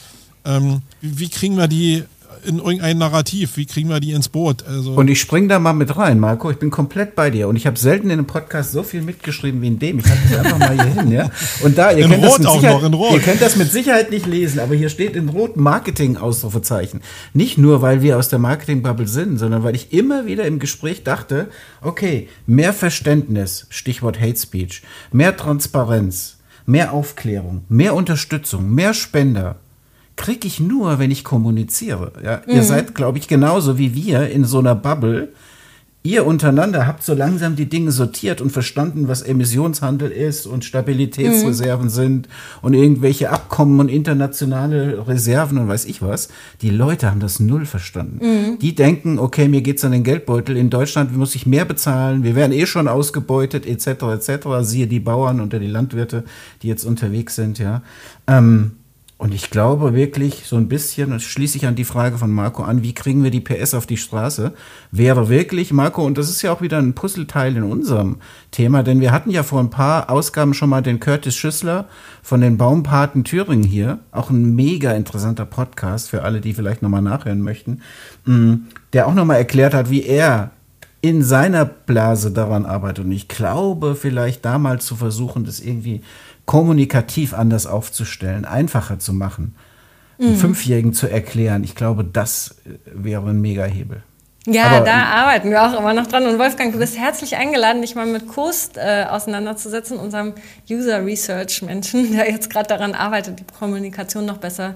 Ähm, wie, wie kriegen wir die in irgendein Narrativ, wie kriegen wir die ins Boot? Also, Und ich spring da mal mit rein, Marco. Ich bin komplett bei dir. Und ich habe selten in einem Podcast so viel mitgeschrieben wie in dem. Ich halte das einfach mal hier hin, ja. Und da, ihr In könnt das Rot mit auch Sicherheit, noch, in Rot. Ihr könnt das mit Sicherheit nicht lesen, aber hier steht in Rot Marketing-Ausrufezeichen. Nicht nur, weil wir aus der Marketing-Bubble sind, sondern weil ich immer wieder im Gespräch dachte, okay, mehr Verständnis, Stichwort Hate Speech, mehr Transparenz, mehr Aufklärung, mehr Unterstützung, mehr Spender, kriege ich nur, wenn ich kommuniziere. Ja? Ihr seid, glaube ich, genauso wie wir in so einer Bubble. Ihr untereinander habt so langsam die Dinge sortiert und verstanden, was Emissionshandel ist und Stabilitätsreserven sind und irgendwelche Abkommen und internationale Reserven und weiß ich was. Die Leute haben das null verstanden. Die denken, okay, mir geht's an den Geldbeutel. In Deutschland muss ich mehr bezahlen. Wir werden eh schon ausgebeutet, etc., etc. Siehe die Bauern und die Landwirte, die jetzt unterwegs sind, ja. Ähm, Und ich glaube wirklich so ein bisschen, und schließe ich an die Frage von Marco an, wie kriegen wir die PS auf die Straße, wäre wirklich, Marco, und das ist ja auch wieder ein Puzzleteil in unserem Thema, denn wir hatten ja vor ein paar Ausgaben schon mal den Curtis Schüssler von den Baumpaten Thüringen hier, auch ein mega interessanter Podcast für alle, die vielleicht nochmal nachhören möchten, mm, der auch nochmal erklärt hat, wie er in seiner Blase daran arbeitet. Und ich glaube, vielleicht damals zu versuchen, das irgendwie kommunikativ anders aufzustellen, einfacher zu machen, mhm. Fünfjährigen zu erklären, ich glaube, das äh, wäre ein Megahebel. Ja, Aber, da arbeiten wir auch immer noch dran. Und Wolfgang, du bist herzlich eingeladen, dich mal mit Kost äh, auseinanderzusetzen, unserem User Research Menschen, der jetzt gerade daran arbeitet, die Kommunikation noch besser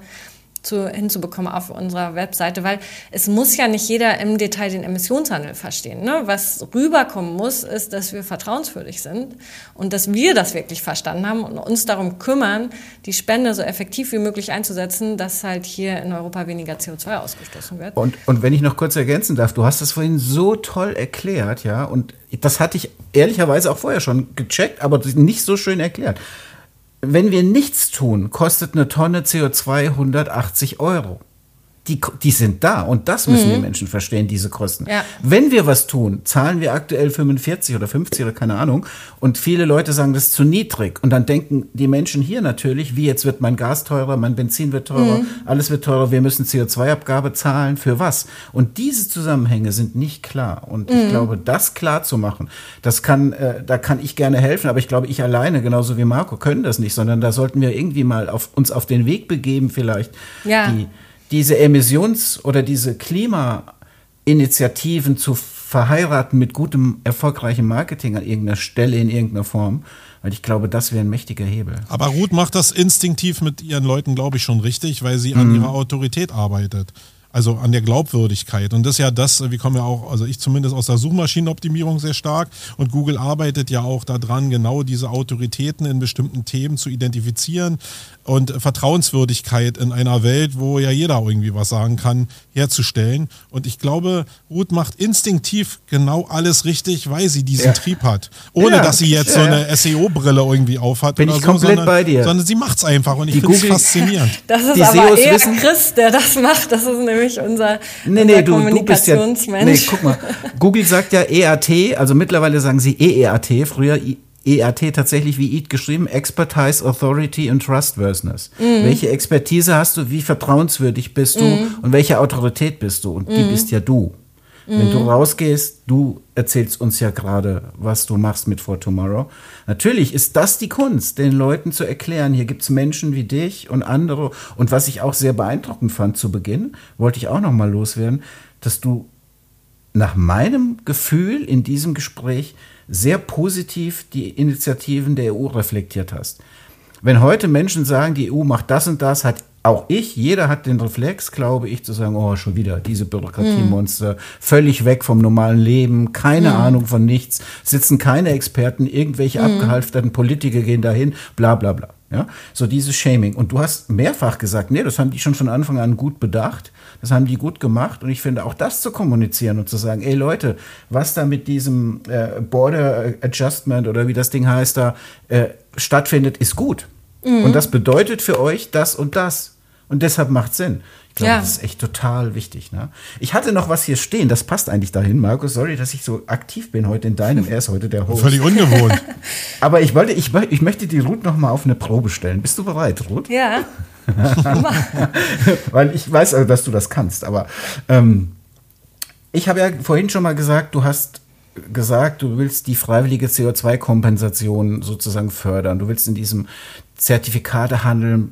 zu, hinzubekommen auf unserer Webseite, weil es muss ja nicht jeder im Detail den Emissionshandel verstehen. Ne? Was rüberkommen muss, ist, dass wir vertrauenswürdig sind und dass wir das wirklich verstanden haben und uns darum kümmern, die Spende so effektiv wie möglich einzusetzen, dass halt hier in Europa weniger CO2 ausgestoßen wird. Und, und wenn ich noch kurz ergänzen darf, du hast das vorhin so toll erklärt, ja, und das hatte ich ehrlicherweise auch vorher schon gecheckt, aber nicht so schön erklärt wenn wir nichts tun, kostet eine Tonne CO2 180 Euro die, die sind da und das müssen mhm. die Menschen verstehen, diese Kosten. Ja. Wenn wir was tun, zahlen wir aktuell 45 oder 50 oder keine Ahnung und viele Leute sagen, das ist zu niedrig und dann denken die Menschen hier natürlich, wie jetzt wird mein Gas teurer, mein Benzin wird teurer, mhm. alles wird teurer, wir müssen CO2-Abgabe zahlen, für was? Und diese Zusammenhänge sind nicht klar und mhm. ich glaube, das klar zu machen, das kann, äh, da kann ich gerne helfen, aber ich glaube, ich alleine, genauso wie Marco, können das nicht, sondern da sollten wir irgendwie mal auf, uns auf den Weg begeben vielleicht, ja. die diese Emissions- oder diese Klimainitiativen zu verheiraten mit gutem, erfolgreichem Marketing an irgendeiner Stelle, in irgendeiner Form. Weil ich glaube, das wäre ein mächtiger Hebel. Aber Ruth macht das instinktiv mit ihren Leuten, glaube ich, schon richtig, weil sie an mhm. ihrer Autorität arbeitet. Also an der Glaubwürdigkeit. Und das ist ja das, wie kommen wir auch, also ich zumindest aus der Suchmaschinenoptimierung sehr stark. Und Google arbeitet ja auch daran, genau diese Autoritäten in bestimmten Themen zu identifizieren und Vertrauenswürdigkeit in einer Welt, wo ja jeder irgendwie was sagen kann, herzustellen. Und ich glaube, Ruth macht instinktiv genau alles richtig, weil sie diesen ja. Trieb hat. Ohne ja, dass sie jetzt ja, so eine SEO-Brille irgendwie aufhat. Bin ich so, komplett sondern, bei dir. Sondern sie macht es einfach und ich finde es faszinierend. Das ist die aber eher wissen, Chris, der das macht. Das ist nämlich unser, nee, nee, unser du, Kommunikationsmensch. Du bist ja, nee, guck mal. Google sagt ja EAT, also mittlerweile sagen sie EEAT, früher EAT tatsächlich wie EAT geschrieben, Expertise, Authority und Trustworthiness. Mhm. Welche Expertise hast du, wie vertrauenswürdig bist du mhm. und welche Autorität bist du? Und die mhm. bist ja du. Wenn du mhm. rausgehst, du erzählst uns ja gerade, was du machst mit For Tomorrow. Natürlich ist das die Kunst, den Leuten zu erklären, hier gibt es Menschen wie dich und andere. Und was ich auch sehr beeindruckend fand zu Beginn, wollte ich auch noch mal loswerden, dass du nach meinem Gefühl in diesem Gespräch sehr positiv die Initiativen der EU reflektiert hast. Wenn heute Menschen sagen, die EU macht das und das, hat auch ich, jeder hat den Reflex, glaube ich, zu sagen, oh, schon wieder diese Bürokratiemonster, mm. völlig weg vom normalen Leben, keine mm. Ahnung von nichts, sitzen keine Experten, irgendwelche mm. abgehalfterten Politiker gehen dahin, bla bla bla. Ja, so dieses Shaming. Und du hast mehrfach gesagt, nee, das haben die schon von Anfang an gut bedacht. Das haben die gut gemacht. Und ich finde auch das zu kommunizieren und zu sagen, ey Leute, was da mit diesem äh, Border Adjustment oder wie das Ding heißt da äh, stattfindet, ist gut. Mhm. Und das bedeutet für euch das und das. Und deshalb macht Sinn. Ich glaube, ja. das ist echt total wichtig. Ne? Ich hatte noch was hier stehen, das passt eigentlich dahin, Markus. Sorry, dass ich so aktiv bin heute in deinem. Er ist heute der Host. Völlig ungewohnt. Aber ich wollte, ich, ich möchte die Ruth noch mal auf eine Probe stellen. Bist du bereit, Ruth? Ja. Weil ich weiß, also, dass du das kannst. Aber ähm, ich habe ja vorhin schon mal gesagt, du hast gesagt, du willst die freiwillige CO2-Kompensation sozusagen fördern. Du willst in diesem Zertifikatehandel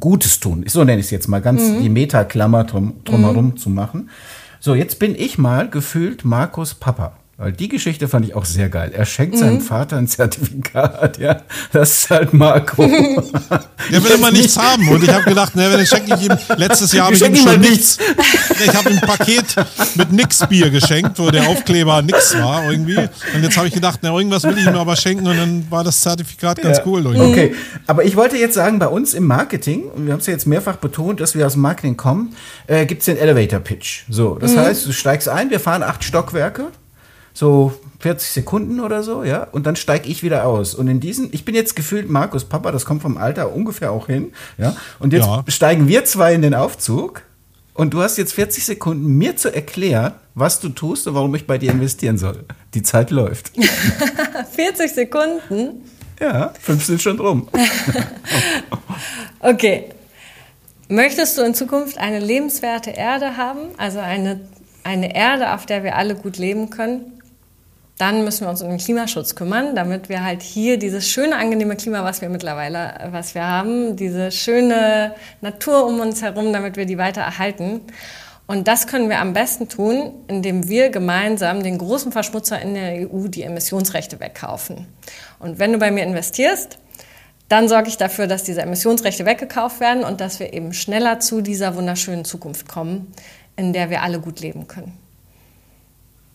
Gutes tun. So nenne ich es jetzt mal, ganz mhm. die Metaklammer drum, drumherum mhm. zu machen. So, jetzt bin ich mal gefühlt Markus Papa. Weil die Geschichte fand ich auch sehr geil. Er schenkt mhm. seinem Vater ein Zertifikat, ja. Das ist halt Marco. Der will immer nichts haben. Und ich habe gedacht, ne, dann schenke ich ihm, letztes Jahr habe ich ihm schon nichts. Ich habe ihm ein Paket mit nix Bier geschenkt, wo der Aufkleber nix war irgendwie. Und jetzt habe ich gedacht, na, irgendwas will ich ihm aber schenken und dann war das Zertifikat ganz ja. cool. Irgendwie. Okay, aber ich wollte jetzt sagen, bei uns im Marketing, und wir haben es ja jetzt mehrfach betont, dass wir aus dem Marketing kommen, äh, gibt es den Elevator Pitch. So, das mhm. heißt, du steigst ein, wir fahren acht Stockwerke so 40 Sekunden oder so, ja, und dann steige ich wieder aus. Und in diesen, ich bin jetzt gefühlt Markus Papa, das kommt vom Alter ungefähr auch hin, ja, und jetzt Ja. steigen wir zwei in den Aufzug und du hast jetzt 40 Sekunden, mir zu erklären, was du tust und warum ich bei dir investieren soll. Die Zeit läuft. 40 Sekunden. Ja, fünf sind schon drum. Okay. Möchtest du in Zukunft eine lebenswerte Erde haben, also eine, eine Erde, auf der wir alle gut leben können? Dann müssen wir uns um den Klimaschutz kümmern, damit wir halt hier dieses schöne, angenehme Klima, was wir mittlerweile, was wir haben, diese schöne Natur um uns herum, damit wir die weiter erhalten. Und das können wir am besten tun, indem wir gemeinsam den großen Verschmutzer in der EU die Emissionsrechte wegkaufen. Und wenn du bei mir investierst, dann sorge ich dafür, dass diese Emissionsrechte weggekauft werden und dass wir eben schneller zu dieser wunderschönen Zukunft kommen, in der wir alle gut leben können.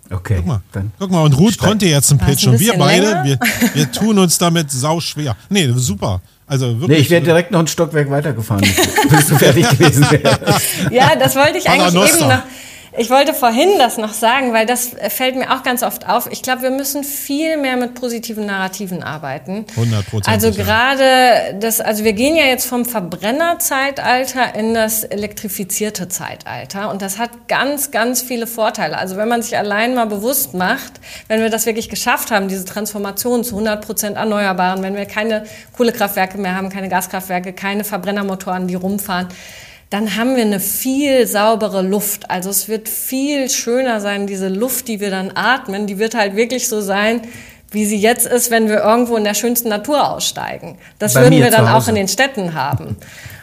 Okay, Guck mal, dann. guck mal, und Ruth Steig. konnte jetzt einen Pitch ein und wir beide, wir, wir tun uns damit sau schwer. Nee, super. Also Nee, wirklich. ich wäre direkt noch ein Stockwerk weitergefahren, bis du fertig gewesen wärst. Ja, das wollte ich eigentlich eben noch. Ich wollte vorhin das noch sagen, weil das fällt mir auch ganz oft auf. Ich glaube, wir müssen viel mehr mit positiven Narrativen arbeiten. 100%, Also ja. gerade das, also wir gehen ja jetzt vom Verbrennerzeitalter in das elektrifizierte Zeitalter und das hat ganz, ganz viele Vorteile. Also wenn man sich allein mal bewusst macht, wenn wir das wirklich geschafft haben, diese Transformation zu 100 Prozent Erneuerbaren, wenn wir keine Kohlekraftwerke mehr haben, keine Gaskraftwerke, keine Verbrennermotoren, die rumfahren, dann haben wir eine viel saubere Luft. Also es wird viel schöner sein, diese Luft, die wir dann atmen, die wird halt wirklich so sein, wie sie jetzt ist, wenn wir irgendwo in der schönsten Natur aussteigen. Das Bei würden wir dann auch in den Städten haben.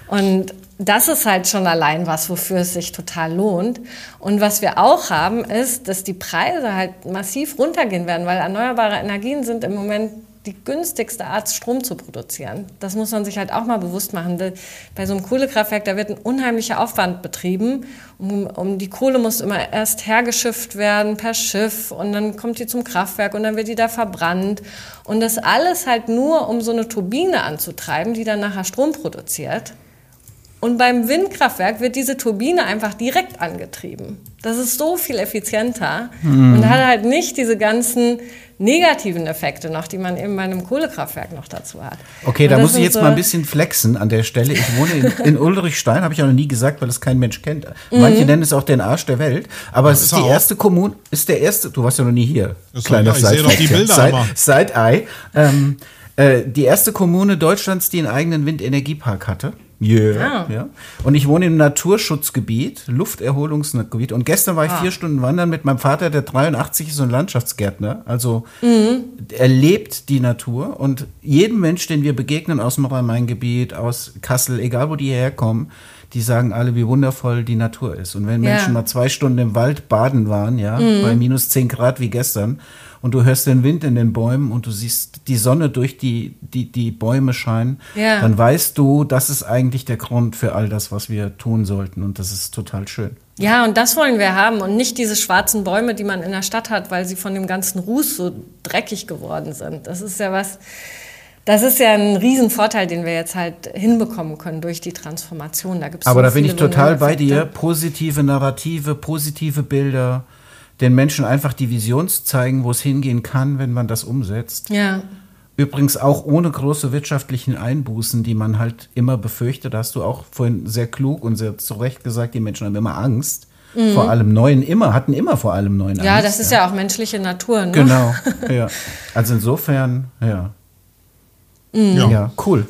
Und das ist halt schon allein was, wofür es sich total lohnt. Und was wir auch haben, ist, dass die Preise halt massiv runtergehen werden, weil erneuerbare Energien sind im Moment die günstigste Art, Strom zu produzieren. Das muss man sich halt auch mal bewusst machen. Bei so einem Kohlekraftwerk, da wird ein unheimlicher Aufwand betrieben. Um, um die Kohle muss immer erst hergeschifft werden per Schiff und dann kommt die zum Kraftwerk und dann wird die da verbrannt. Und das alles halt nur, um so eine Turbine anzutreiben, die dann nachher Strom produziert. Und beim Windkraftwerk wird diese Turbine einfach direkt angetrieben. Das ist so viel effizienter und hat halt nicht diese ganzen negativen Effekte noch, die man eben bei einem Kohlekraftwerk noch dazu hat. Okay, Und da das muss ich jetzt so- mal ein bisschen flexen an der Stelle. Ich wohne in, in Ulrichstein, habe ich auch noch nie gesagt, weil das kein Mensch kennt. Manche Mhm. nennen es auch den Arsch der Welt. Aber es ist ist die auch. erste Kommune, ist der erste, du warst ja noch nie hier. Ist doch- ja, ich sehe doch die Bilder Side- immer. Side-Eye. Ähm, äh, die erste Kommune Deutschlands, die einen eigenen Windenergiepark hatte. Yeah, Ah. ja. Und ich wohne im Naturschutzgebiet, Lufterholungsgebiet. Und gestern war ich vier Stunden wandern mit meinem Vater, der 83 ist und Landschaftsgärtner. Also er lebt die Natur. Und jedem Mensch, den wir begegnen aus dem Rhein-Main-Gebiet, aus Kassel, egal wo die herkommen, die sagen alle, wie wundervoll die Natur ist. Und wenn Ja. Menschen mal zwei Stunden im Wald baden waren, ja, bei minus 10 Grad wie gestern, und du hörst den Wind in den Bäumen und du siehst die Sonne durch die, die, die Bäume scheinen, Ja. dann weißt du, das ist eigentlich der Grund für all das, was wir tun sollten. Und das ist total schön. Ja, und das wollen wir haben und nicht diese schwarzen Bäume, die man in der Stadt hat, weil sie von dem ganzen Ruß so dreckig geworden sind. Das ist ja was, das ist ja ein Riesenvorteil, den wir jetzt halt hinbekommen können durch die Transformation. Da gibt's Aber so da bin ich total bei dir. Positive Narrative, positive Bilder, den Menschen einfach die Vision zeigen, wo es hingehen kann, wenn man das umsetzt. Ja. Übrigens auch ohne große wirtschaftlichen Einbußen, die man halt immer befürchtet. Da hast du auch vorhin sehr klug und sehr zu Recht gesagt, die Menschen haben immer Angst. Vor allem Neuen immer, hatten immer vor allem Neuen Mhm. Ja, Angst. das ist ja auch menschliche Natur. Ne? Genau, ja. Also insofern, ja. Ja. Ja, cool.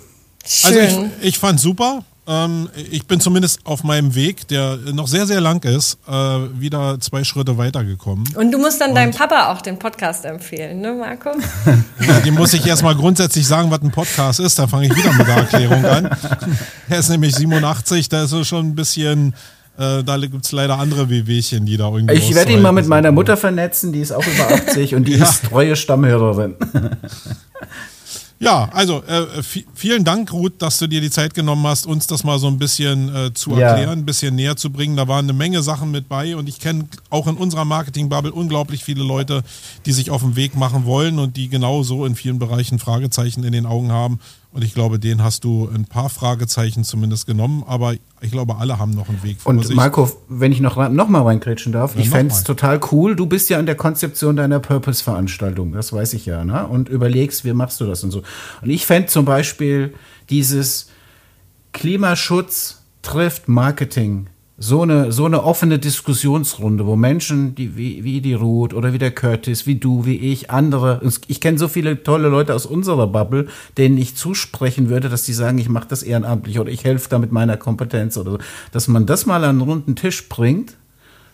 Also ich, Schön. ich fand super. Ähm, ich bin zumindest auf meinem Weg, der noch sehr, sehr lang ist, äh, wieder zwei Schritte weitergekommen. und du musst dann deinem Papa auch den Podcast empfehlen, ne, Marco? Ja, dem muss ich erstmal grundsätzlich sagen, was ein Podcast ist. Da fange ich wieder mit der Erklärung an. Er ist nämlich 87, da ist er schon ein bisschen, äh, da gibt es leider andere Wehwehchen, die da irgendwie. Ich werde ihn mal mit meiner. Mutter vernetzen, die ist auch über 80 und die Ja. ist treue Stammhörerin. Ja, also äh, vi- vielen Dank, Ruth, dass du dir die Zeit genommen hast, uns das mal so ein bisschen äh, zu Ja. erklären, ein bisschen näher zu bringen. Da waren eine Menge Sachen mit bei und ich kenne auch in unserer Marketing-Bubble unglaublich viele Leute, die sich auf den Weg machen wollen und die genauso in vielen Bereichen Fragezeichen in den Augen haben. Und ich glaube, den hast du ein paar Fragezeichen zumindest genommen, aber ich glaube, alle haben noch einen Weg vor Und sich. Marco, wenn ich noch, noch mal reingrätschen darf, ja, ich fände es total cool. Du bist ja an der Konzeption deiner Purpose-Veranstaltung, das weiß ich ja, ne? Und überlegst, wie machst du das und so. Und ich fände zum Beispiel dieses Klimaschutz trifft Marketing so eine, so eine offene Diskussionsrunde, wo Menschen, die, wie, wie die Ruth oder wie der Curtis, wie du, wie ich, andere, ich kenne so viele tolle Leute aus unserer Bubble, denen ich zusprechen würde, dass die sagen, ich mache das ehrenamtlich oder ich helfe da mit meiner Kompetenz oder so. Dass man das mal an einen runden Tisch bringt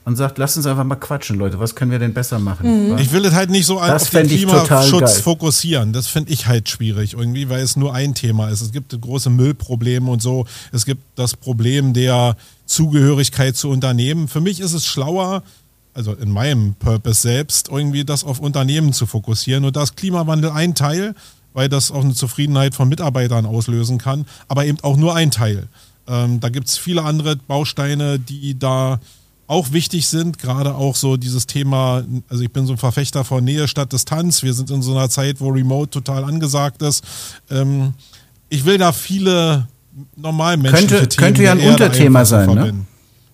und sagt, lass uns einfach mal quatschen, Leute, was können wir denn besser machen? Mhm. Ich will es halt nicht so das auf den Klimaschutz fokussieren. Das finde ich halt schwierig irgendwie, weil es nur ein Thema ist. Es gibt große Müllprobleme und so. Es gibt das Problem der Zugehörigkeit zu Unternehmen. Für mich ist es schlauer, also in meinem Purpose selbst, irgendwie das auf Unternehmen zu fokussieren. Und da ist Klimawandel ein Teil, weil das auch eine Zufriedenheit von Mitarbeitern auslösen kann, aber eben auch nur ein Teil. Ähm, da gibt es viele andere Bausteine, die da auch wichtig sind, gerade auch so dieses Thema, also ich bin so ein Verfechter von Nähe statt Distanz. Wir sind in so einer Zeit, wo Remote total angesagt ist. Ähm, ich will da viele normal menschliche könnte, Themen Könnte ja ein Unterthema sein, ne?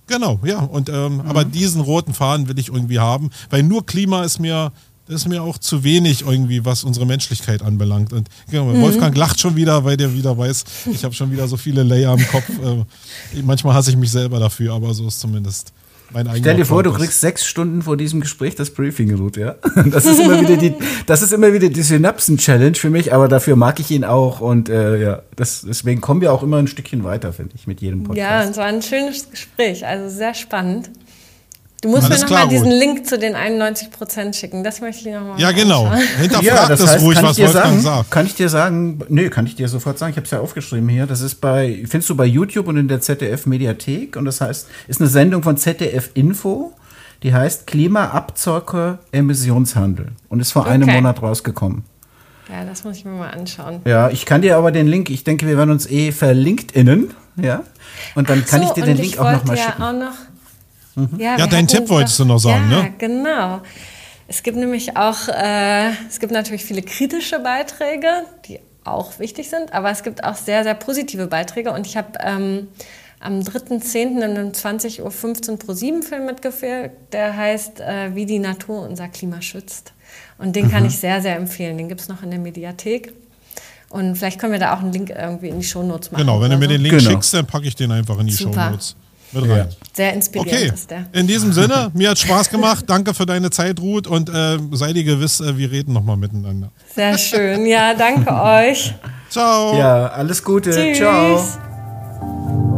Genau, ja. Und ähm, mhm. aber diesen roten Faden will ich irgendwie haben, weil nur Klima ist mir das ist mir auch zu wenig irgendwie, was unsere Menschlichkeit anbelangt. Und genau, mhm. Wolfgang lacht schon wieder, weil der wieder weiß, ich habe schon wieder so viele Layer im Kopf. Äh, manchmal hasse ich mich selber dafür, aber so ist zumindest mein Stell dir vor, du kriegst sechs Stunden vor diesem Gespräch das Briefing gut, ja. Das ist immer wieder die, das ist immer wieder die Synapsen-Challenge für mich, aber dafür mag ich ihn auch und äh, ja, das, deswegen kommen wir auch immer ein Stückchen weiter, finde ich, mit jedem Podcast. Ja, es war ein schönes Gespräch, also sehr spannend. Du musst Alles mir nochmal diesen Link zu den 91 Prozent schicken. Das möchte ich nochmal. Ja, genau. Hinterfrag ja, das, heißt, ruhig, was Wolfgang sagen, sagt. Kann ich dir sagen, nee, kann ich dir sofort sagen. Ich habe es ja aufgeschrieben hier. Das ist bei, findest du bei YouTube und in der ZDF Mediathek. Und das heißt, ist eine Sendung von ZDF Info. Die heißt Klimaabzocke Emissionshandel. Und ist vor okay. einem Monat rausgekommen. Ja, das muss ich mir mal anschauen. Ja, ich kann dir aber den Link, ich denke, wir werden uns eh verlinkt innen. Ja. Und dann Ach kann ich dir den Link auch nochmal schicken. Auch noch Mhm. Ja, ja deinen Tipp wolltest du noch sagen, ja, ne? genau. Es gibt nämlich auch, äh, es gibt natürlich viele kritische Beiträge, die auch wichtig sind, aber es gibt auch sehr, sehr positive Beiträge und ich habe ähm, am 3.10. in einem 20.15 Uhr Pro 7 Film mitgefilmt, der heißt äh, Wie die Natur unser Klima schützt. Und den mhm. kann ich sehr, sehr empfehlen. Den gibt es noch in der Mediathek. Und vielleicht können wir da auch einen Link irgendwie in die Shownotes machen. Genau, wenn du mir so. den Link genau. schickst, dann packe ich den einfach in die Super. Shownotes mit rein. Ja. Sehr inspirierend okay. ist der. In diesem Sinne, mir hat Spaß gemacht. Danke für deine Zeit, Ruth. Und äh, sei dir gewiss, äh, wir reden nochmal miteinander. Sehr schön. Ja, danke euch. Ciao. Ja, alles Gute. Tschüss. Ciao.